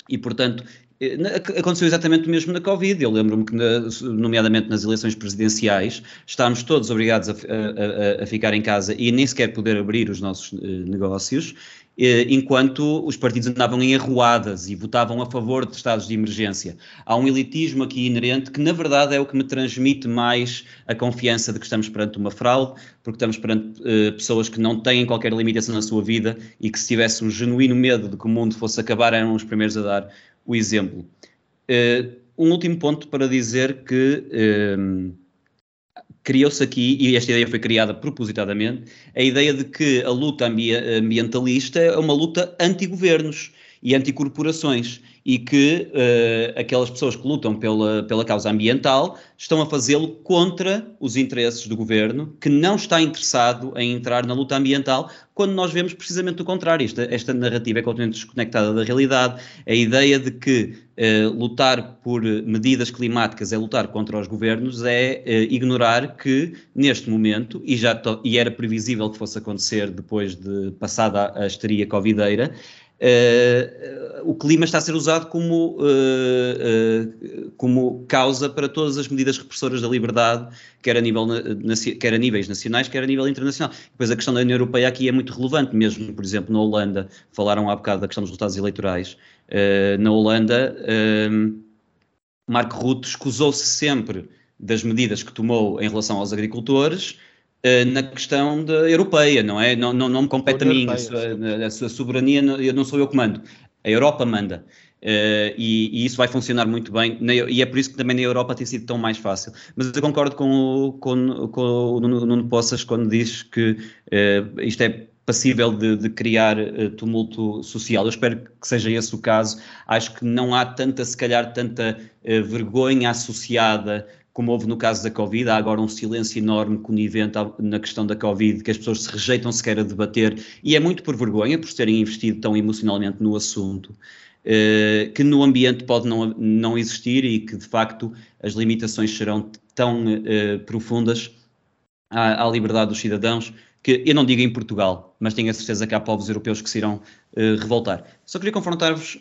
E, portanto, Aconteceu exatamente o mesmo na Covid. Eu lembro-me que, nomeadamente nas eleições presidenciais, estávamos todos obrigados a, a, a, ficar em casa e nem sequer poder abrir os nossos negócios. Eh, enquanto os partidos andavam em arruadas e votavam a favor de estados de emergência. Há um elitismo aqui inerente que, na verdade, é o que me transmite mais a confiança de que estamos perante uma fraude, porque estamos perante uh, pessoas que não têm qualquer limitação na sua vida e que, se tivesse um genuíno medo de que o mundo fosse acabar, eram os primeiros a dar o exemplo. Uh, um último ponto para dizer que. Uh, criou-se aqui, e esta ideia foi criada propositadamente, a ideia de que a luta ambientalista é uma luta anti-governos e anticorporações e que uh, aquelas pessoas que lutam pela, pela causa ambiental estão a fazê-lo contra os interesses do governo, que não está interessado em entrar na luta ambiental, quando nós vemos precisamente o contrário. Esta, esta narrativa é completamente desconectada da realidade. A ideia de que uh, lutar por medidas climáticas é lutar contra os governos é uh, ignorar que, neste momento, e, já e era previsível que fosse acontecer depois de passada a histeria covideira, Uh, o clima está a ser usado como, uh, uh, como causa para todas as medidas repressoras da liberdade, quer a, nível, quer a níveis nacionais, quer a nível internacional. Depois a questão da União Europeia aqui é muito relevante, mesmo, por exemplo, na Holanda, falaram há bocado da questão dos resultados eleitorais. na Holanda, Mark Rutte escusou-se sempre das medidas que tomou em relação aos agricultores, na questão da europeia, não é? Não, não, não me compete a mim, a sua, a sua, soberania, eu não sou eu que mando, a Europa manda. Uh, e, e, isso vai funcionar muito bem, na, e é por isso que também na Europa tem sido tão mais fácil. Mas eu concordo com o, com, com o Nuno Poças quando diz que uh, isto é passível de, de criar uh, tumulto social. Eu espero que seja esse o caso. Acho que não há tanta, se calhar, tanta vergonha associada como houve no caso da Covid, há agora um silêncio enorme conivente na questão da Covid, que as pessoas se rejeitam sequer a debater, e é muito por vergonha, por terem investido tão emocionalmente no assunto, eh, que no ambiente pode não, não existir e que, de facto, as limitações serão tão eh, profundas à, à, liberdade dos cidadãos, que eu não digo em Portugal, mas tenho a certeza que há povos europeus que se irão eh, revoltar. Só queria confrontar-vos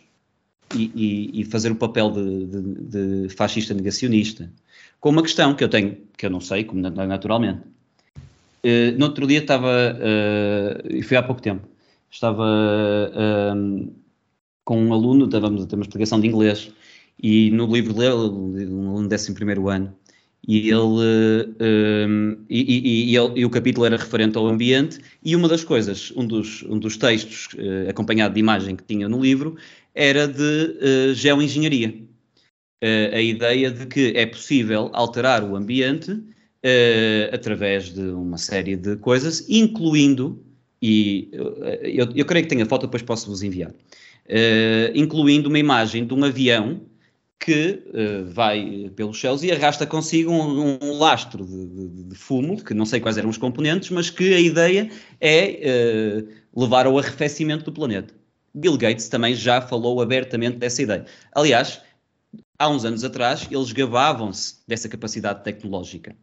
e, e, e, fazer o papel de, de, de fascista negacionista com uma questão que eu tenho, que eu não sei, como naturalmente. Uh, no outro dia estava, uh, e foi há pouco tempo, estava uh, com um aluno, estávamos a ter uma explicação de inglês, e no livro dele, um aluno décimo primeiro ano, e ele, e, e, e, ele, e, o capítulo era referente ao ambiente, e uma das coisas, um dos, um dos textos acompanhado de imagem que tinha no livro, era de geoengenharia uh, a ideia de que é possível alterar o ambiente uh, através de uma série de coisas, incluindo, e uh, eu, eu, creio que tenho a foto, depois posso-vos enviar, incluindo uma imagem de um avião que vai pelos céus e arrasta consigo um, um lastro de, de, de, fumo, que não sei quais eram os componentes, mas que a ideia é levar ao arrefecimento do planeta. Bill Gates também já falou abertamente dessa ideia. Aliás, há uns anos atrás, eles gabavam-se dessa capacidade tecnológica.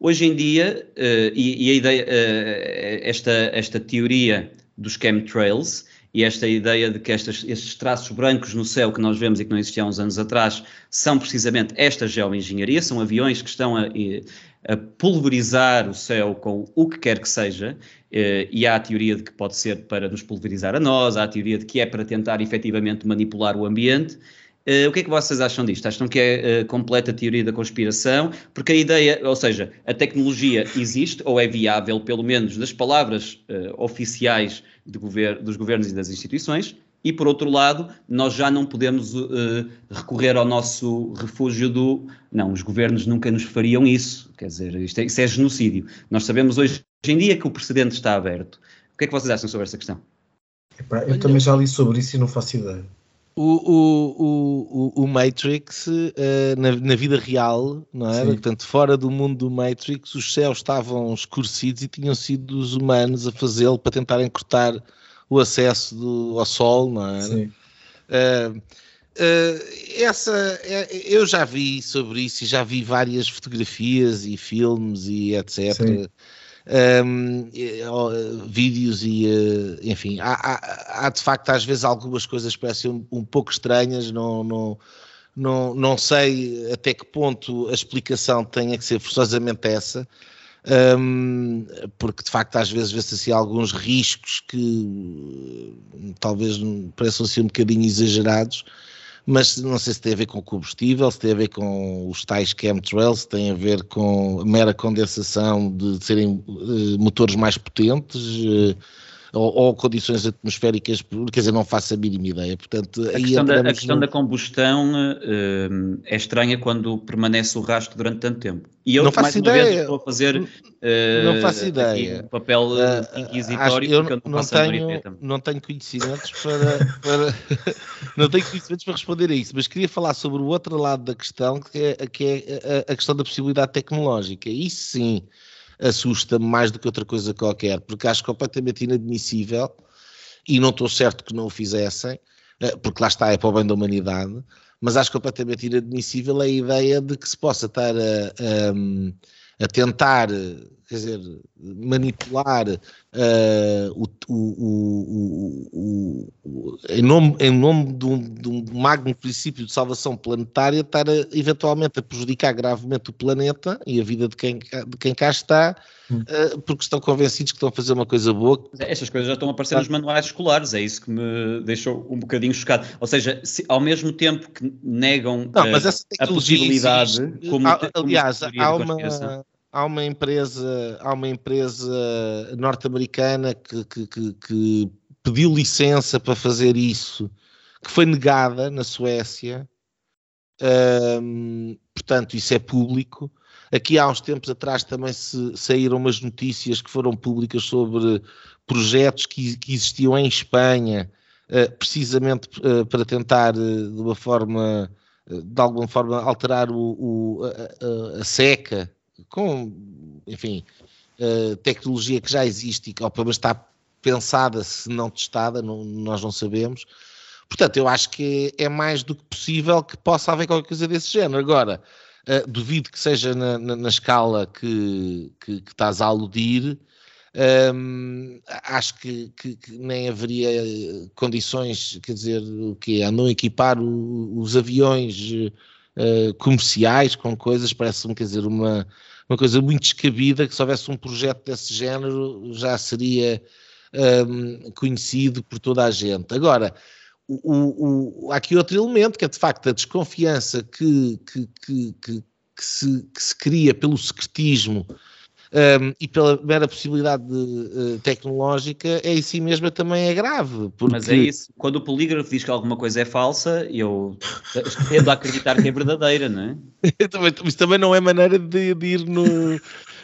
Hoje em dia, uh, e, e, a ideia, uh, esta, esta teoria dos chemtrails e esta ideia de que estas, estes traços brancos no céu que nós vemos e que não existiam há uns anos atrás são precisamente esta geoengenharia, são aviões que estão a, a pulverizar o céu com o que quer que seja, uh, e há a teoria de que pode ser para nos pulverizar a nós, há a teoria de que é para tentar efetivamente manipular o ambiente, o que é que vocês acham disto? Acham que é uh, completa teoria da conspiração? Porque a ideia, ou seja, a tecnologia existe ou é viável, pelo menos nas palavras uh, oficiais gover dos governos e das instituições, e por outro lado, nós já não podemos recorrer ao nosso refúgio do. Não, os governos nunca nos fariam isso. Quer dizer, isto é, isso é genocídio. Nós sabemos hoje em dia que o precedente está aberto. O que é que vocês acham sobre essa questão?
Epá, eu também já li sobre isso e não faço ideia
o, o, o, Matrix uh, na, na, vida real, não é? Portanto, fora do mundo do Matrix, os céus estavam escurecidos e tinham sido os humanos a fazê-lo para tentar encurtar o acesso do, ao Sol, não é? Sim. Uh, uh, essa, eu já vi sobre isso e já vi várias fotografias e filmes e etc. um, vídeos e, uh, enfim, há, há, há, de facto às vezes algumas coisas que parecem um, um, pouco estranhas, não, não, não, não sei até que ponto a explicação tenha que ser forçosamente essa, um, porque de facto às vezes vê-se assim alguns riscos que talvez pareçam ser um bocadinho exagerados, mas não sei se tem a ver com combustível, se tem a ver com os tais chemtrails, se tem a ver com mera condensação de serem uh, motores mais potentes. Uh, ou, ou, condições atmosféricas, quer dizer, não faço a mínima ideia. Portanto,
a questão, da, a questão no... da, combustão uh, é estranha quando permanece o rastro durante tanto tempo. E eu,
não faço
mais
ideia.
uma vez, estou a fazer uh,
não faço ideia.
um papel uh, inquisitório,
eu não, não tenho, não tenho conhecimentos para, para (laughs) não tenho conhecimentos para responder a isso, mas queria falar sobre o outro lado da questão, que é, que é a, a questão da possibilidade tecnológica. Isso sim, assusta-me mais do que outra coisa qualquer, porque acho completamente inadmissível, e não estou certo que não o fizessem, eh, porque lá está, é para o bem da humanidade, mas acho completamente inadmissível a ideia de que se possa estar a, a, a tentar quer dizer, manipular uh, o, o, o, o, em nome, em nome de, um, de um magno princípio de salvação planetária, estar a, eventualmente a prejudicar gravemente o planeta e a vida de quem, de quem cá está, uh, porque estão convencidos que estão a fazer uma coisa boa.
Estas coisas já estão a aparecer nos manuais escolares, é isso que me deixou um bocadinho chocado. Ou seja, se, ao mesmo tempo que negam
Não,
a possibilidade, existe,
como, aliás, como há uma há uma empresa, há uma empresa norte-americana que, que, que, que, pediu licença para fazer isso, que foi negada na Suécia. Portanto, isso é público. Aqui há uns tempos atrás também se, saíram umas notícias que foram públicas sobre projetos que, que existiam em Espanha, uh, precisamente uh, para tentar, uh, de uma forma, de alguma forma, alterar o, o a, a, a seca com, enfim, uh, tecnologia que já existe e ou pelo menos está pensada, se não testada, não, nós não sabemos. Portanto, eu acho que é mais do que possível que possa haver qualquer coisa desse género. Agora, uh, duvido que seja na, na, na escala que, que, que, estás a aludir. Um, acho que, que, que, nem haveria condições, quer dizer, o que andam a equipar o, os aviões uh, comerciais com coisas, parece-me, quer dizer, uma, uma coisa muito descabida, que se houvesse um projeto desse género já seria um, conhecido por toda a gente. Agora, o, o, o, há aqui outro elemento, que é de facto a desconfiança que, que, que, que, se, que se cria pelo secretismo um, e pela mera possibilidade de, uh, tecnológica, é em si mesma também é grave.
Porque... Mas é isso, quando o polígrafo diz que alguma coisa é falsa, eu (laughs) tendo a acreditar que é verdadeira, não é? (laughs)
também, isso também não é maneira de, de ir no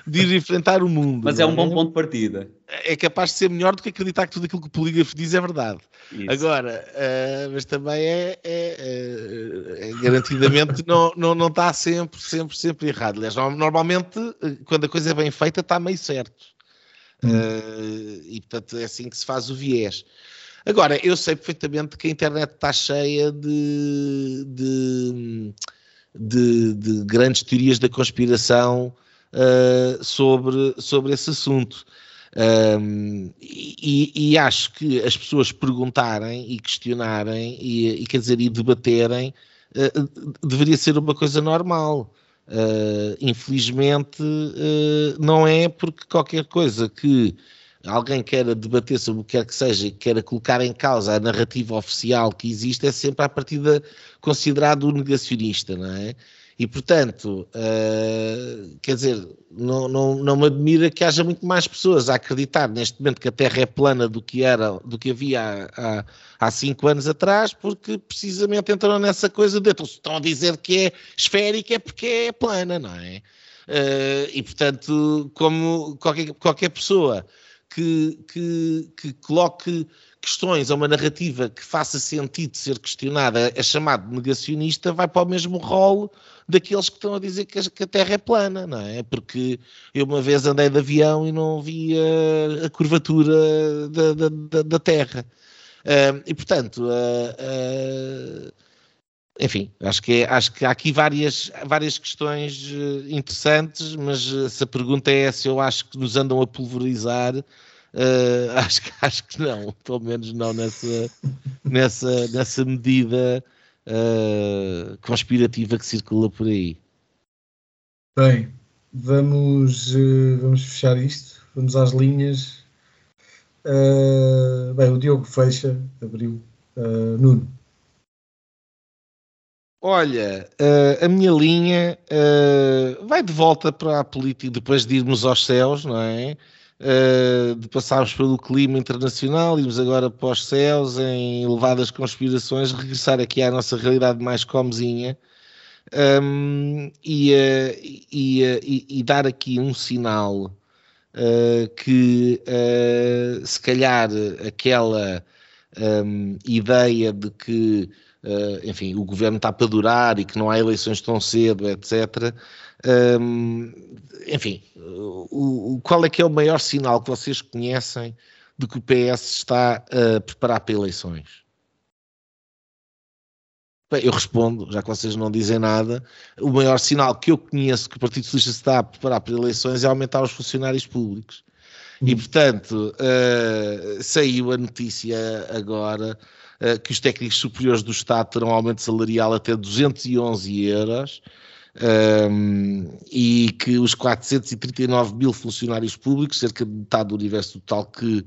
de ir enfrentar o mundo.
Mas é um bom é? ponto de partida.
É capaz de ser melhor do que acreditar que tudo aquilo que o polígrafo diz é verdade. Isso. Agora, uh, mas também é, é, é, é garantidamente não, não, não está sempre, sempre, sempre errado. Aliás, normalmente, quando a coisa é bem feita, está meio certo. Uh, e portanto é assim que se faz o viés. Agora, eu sei perfeitamente que a internet está cheia de, de, de, de grandes teorias da conspiração uh, sobre, sobre esse assunto. Um, e, e, acho que as pessoas perguntarem e questionarem e, e quer dizer, e debaterem uh, deveria ser uma coisa normal. Uh, infelizmente, uh, não é porque qualquer coisa que alguém queira debater sobre o que quer que seja e queira colocar em causa a narrativa oficial que existe, é sempre a partir de considerado negacionista, não é? E, portanto, uh, quer dizer, não, não, não me admira que haja muito mais pessoas a acreditar neste momento que a Terra é plana do que era, do que havia há, há cinco anos atrás, porque precisamente entraram nessa coisa de então, estão a dizer que é esférica é porque é plana, não é? Uh, e, portanto, como qualquer, qualquer pessoa que, que, que coloque questões a uma narrativa que faça sentido ser questionada, é chamado negacionista, vai para o mesmo rol daqueles que estão a dizer que a, Terra é plana, não é? Porque eu uma vez andei de avião e não via a curvatura da, da, da, Terra. Uh, e portanto, uh, uh, enfim, acho que, é, acho que há aqui várias, várias questões uh, interessantes, mas se a pergunta é se eu acho que nos andam a pulverizar, uh, (laughs) acho, acho que não, pelo menos não nessa, nessa, nessa medida conspirativa que circula por aí.
Bem, vamos, vamos fechar isto, vamos às linhas. bem, o Diogo fecha, abriu. Nuno.
Olha, uh, a minha linha uh, vai de volta para a política, depois de irmos aos céus, não é? Uh, de passarmos pelo clima internacional, irmos agora para os céus em elevadas conspirações, regressar aqui à nossa realidade mais comezinha um, e, e, e, e, dar aqui um sinal que se calhar aquela um, ideia de que enfim, o governo está para durar e que não há eleições tão cedo, etc. Enfim, o, o, qual é que é o maior sinal que vocês conhecem de que o PS está a preparar para eleições? Bem, eu respondo, já que vocês não dizem nada, o maior sinal que eu conheço que o Partido Socialista está a preparar para eleições é aumentar os funcionários públicos. E, hum. portanto, uh, saiu a notícia agora uh, que os técnicos superiores do Estado terão aumento salarial até 211 euros. Um, e que os 439 mil funcionários públicos, cerca de metade do universo total, que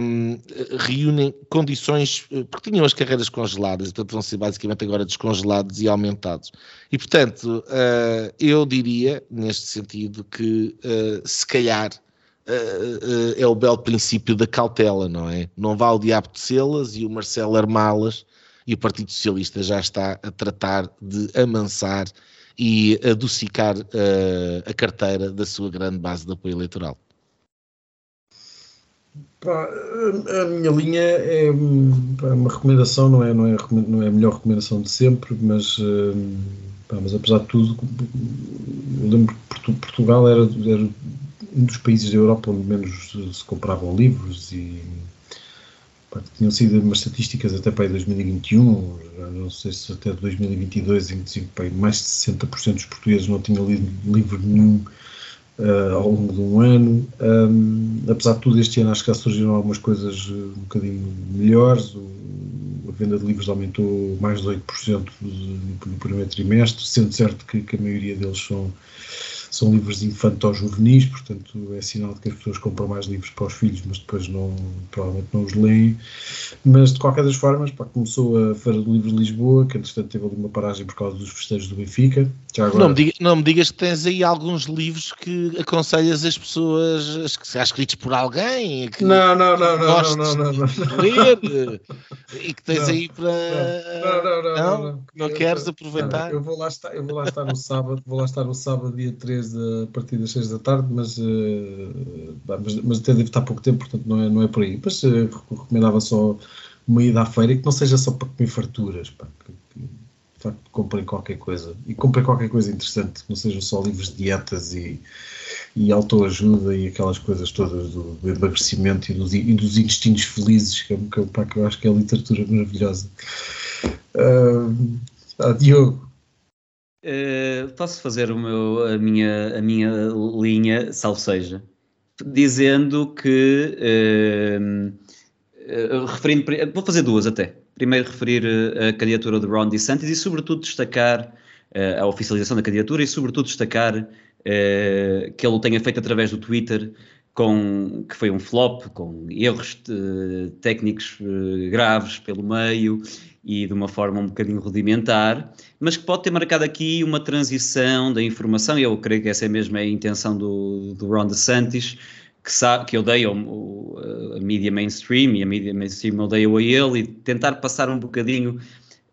um, reúnem condições, eh, porque tinham as carreiras congeladas, portanto vão ser basicamente agora descongelados e aumentados. E portanto, uh, eu diria, neste sentido, que uh, se calhar uh, é o belo princípio da cautela, não é? Não vá o diabo de selas e o Marcelo armá-las e o Partido Socialista já está a tratar de amansar e adocicar uh, a carteira da sua grande base de apoio eleitoral.
Pá, a minha linha é pá, uma recomendação, não é, não, é, não é a melhor recomendação de sempre, mas, pá, mas apesar de tudo, eu lembro que Portugal era, era um dos países da Europa onde menos se compravam livros e tinham sido umas estatísticas até para 2021, não sei se até 2022, em que mais de 60% dos portugueses não tinham lido livro nenhum uh, ao longo de um ano. Um, apesar de tudo, este ano acho que já surgiram algumas coisas um bocadinho melhores. O, a venda de livros aumentou mais de 8% no primeiro trimestre, sendo certo que, que a maioria deles são são livros infanto-juvenis, portanto é sinal de que as pessoas compram mais livros para os filhos, mas depois não, provavelmente não os leem. Mas de qualquer das formas, pá, começou a Feira do Livro de Lisboa, que entretanto teve ali uma paragem por causa dos festejos do Benfica.
Já agora... não, me diga, não me digas que tens aí alguns livros que aconselhas as pessoas que escritos por alguém que
não, não, não, não, não, não, não,
não. ler e que tens não, aí para. Não, não, não. Não, não, não queres aproveitar?
eu, vou lá estar, eu vou lá estar no sábado, vou lá estar no sábado, dia 13 a partir das 6 da tarde, mas, uh, mas, mas, até deve estar pouco tempo, portanto não é, não é por aí. Mas uh, recomendava só uma ida à feira e que não seja só para comer farturas, pá, que, que, de facto comprem qualquer coisa e comprem qualquer coisa interessante, que não sejam só livros de dietas e, e autoajuda e aquelas coisas todas do, do emagrecimento e dos, e dos intestinos felizes, que, é, que, pá, que eu acho que é literatura maravilhosa. Uh, ah, Diogo,
Uh, posso fazer meu, a, minha, a minha linha, salvo seja, dizendo que, uh, referindo, vou fazer duas até. Primeiro referir a candidatura de Ron DeSantis e sobretudo destacar a oficialização da candidatura e sobretudo destacar que ele o tenha feito através do Twitter com, que foi um flop, com erros técnicos graves pelo meio e de uma forma um bocadinho rudimentar, mas que pode ter marcado aqui uma transição da informação, e eu creio que essa é mesmo a intenção do, do Ron DeSantis, que, sabe, que odeia o, a mídia mainstream, e a mídia mainstream odeia-o a ele, e tentar passar um bocadinho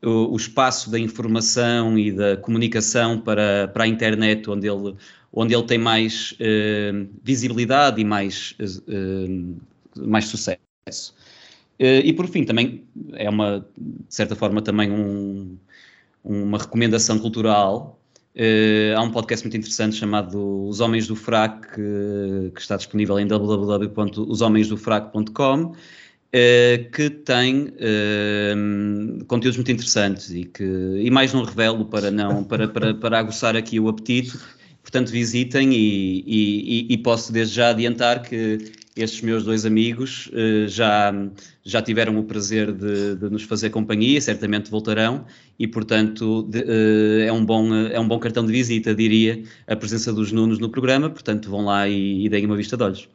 o, o, espaço da informação e da comunicação para, para a internet, onde ele, onde ele tem mais uh, visibilidade e mais, uh, mais sucesso. Uh, e por fim, também é uma, de certa forma, também um, uma recomendação cultural. Uh, há um podcast muito interessante chamado Os Homens do Frac, que, que está disponível em www.oshomensdofrac.com que tem conteúdos muito interessantes e que e mais não revelo para não para, para, para aguçar aqui o apetite. Portanto, visitem e, e, e, posso desde já adiantar que estes meus dois amigos uh, já, já tiveram o prazer de, de, nos fazer companhia, certamente voltarão e, portanto, de, é, um bom, é um bom cartão de visita, diria, a presença dos Nunos no programa. Portanto, vão lá e, e deem uma vista de olhos.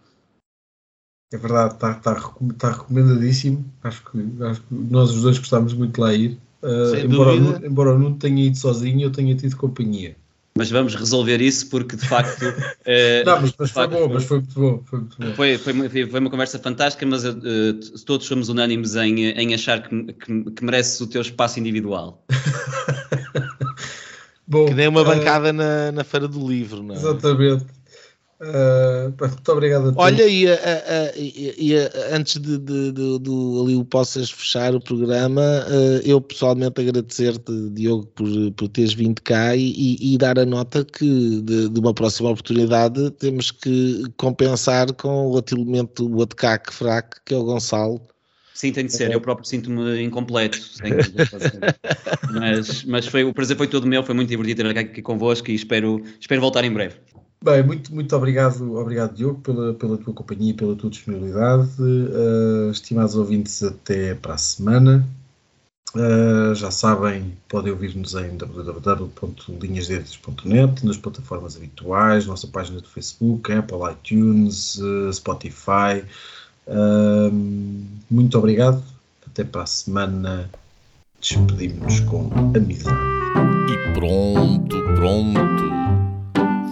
É verdade, está tá, tá recomendadíssimo. Acho que, acho que nós os dois gostámos muito de lá ir. Uh, embora, o, embora o Nuno tenha ido sozinho, eu tenha tido companhia.
Mas vamos resolver isso porque de facto. uh, (laughs)
Não, mas, mas foi facto, bom, mas foi muito bom. Foi, muito bom.
Foi, foi, foi, uma conversa fantástica, mas uh, todos somos unânimes em, em achar que, que, que mereces o teu espaço individual. (laughs)
bom, que nem uma bancada na, na Feira do Livro, não é?
Exatamente. Uh, muito obrigado a todos.
Olha, e, a, a, e a, antes de, de, de, de, ali o possas fechar o programa, uh, eu pessoalmente agradecer-te, Diogo, por, por teres vindo cá e, e, e dar a nota que de, de, uma próxima oportunidade temos que compensar com o outro elemento, o outro caco fraco, que é o Gonçalo.
Sim, tem de ser. Eu próprio sinto-me incompleto. (laughs) mas, mas foi, o prazer foi todo meu, foi muito divertido estar aqui convosco e espero, espero voltar em breve.
Bem, muito, muito obrigado, obrigado Diogo, pela, pela tua companhia pela tua disponibilidade. Uh, estimados ouvintes, até para a semana. Uh, já sabem, podem ouvir-nos em www.linhasdiretas.net, nas plataformas habituais, nossa página do Facebook, Apple, iTunes, uh, Spotify. muito obrigado. Até para a semana. Despedimos-nos com amizade.
E pronto, pronto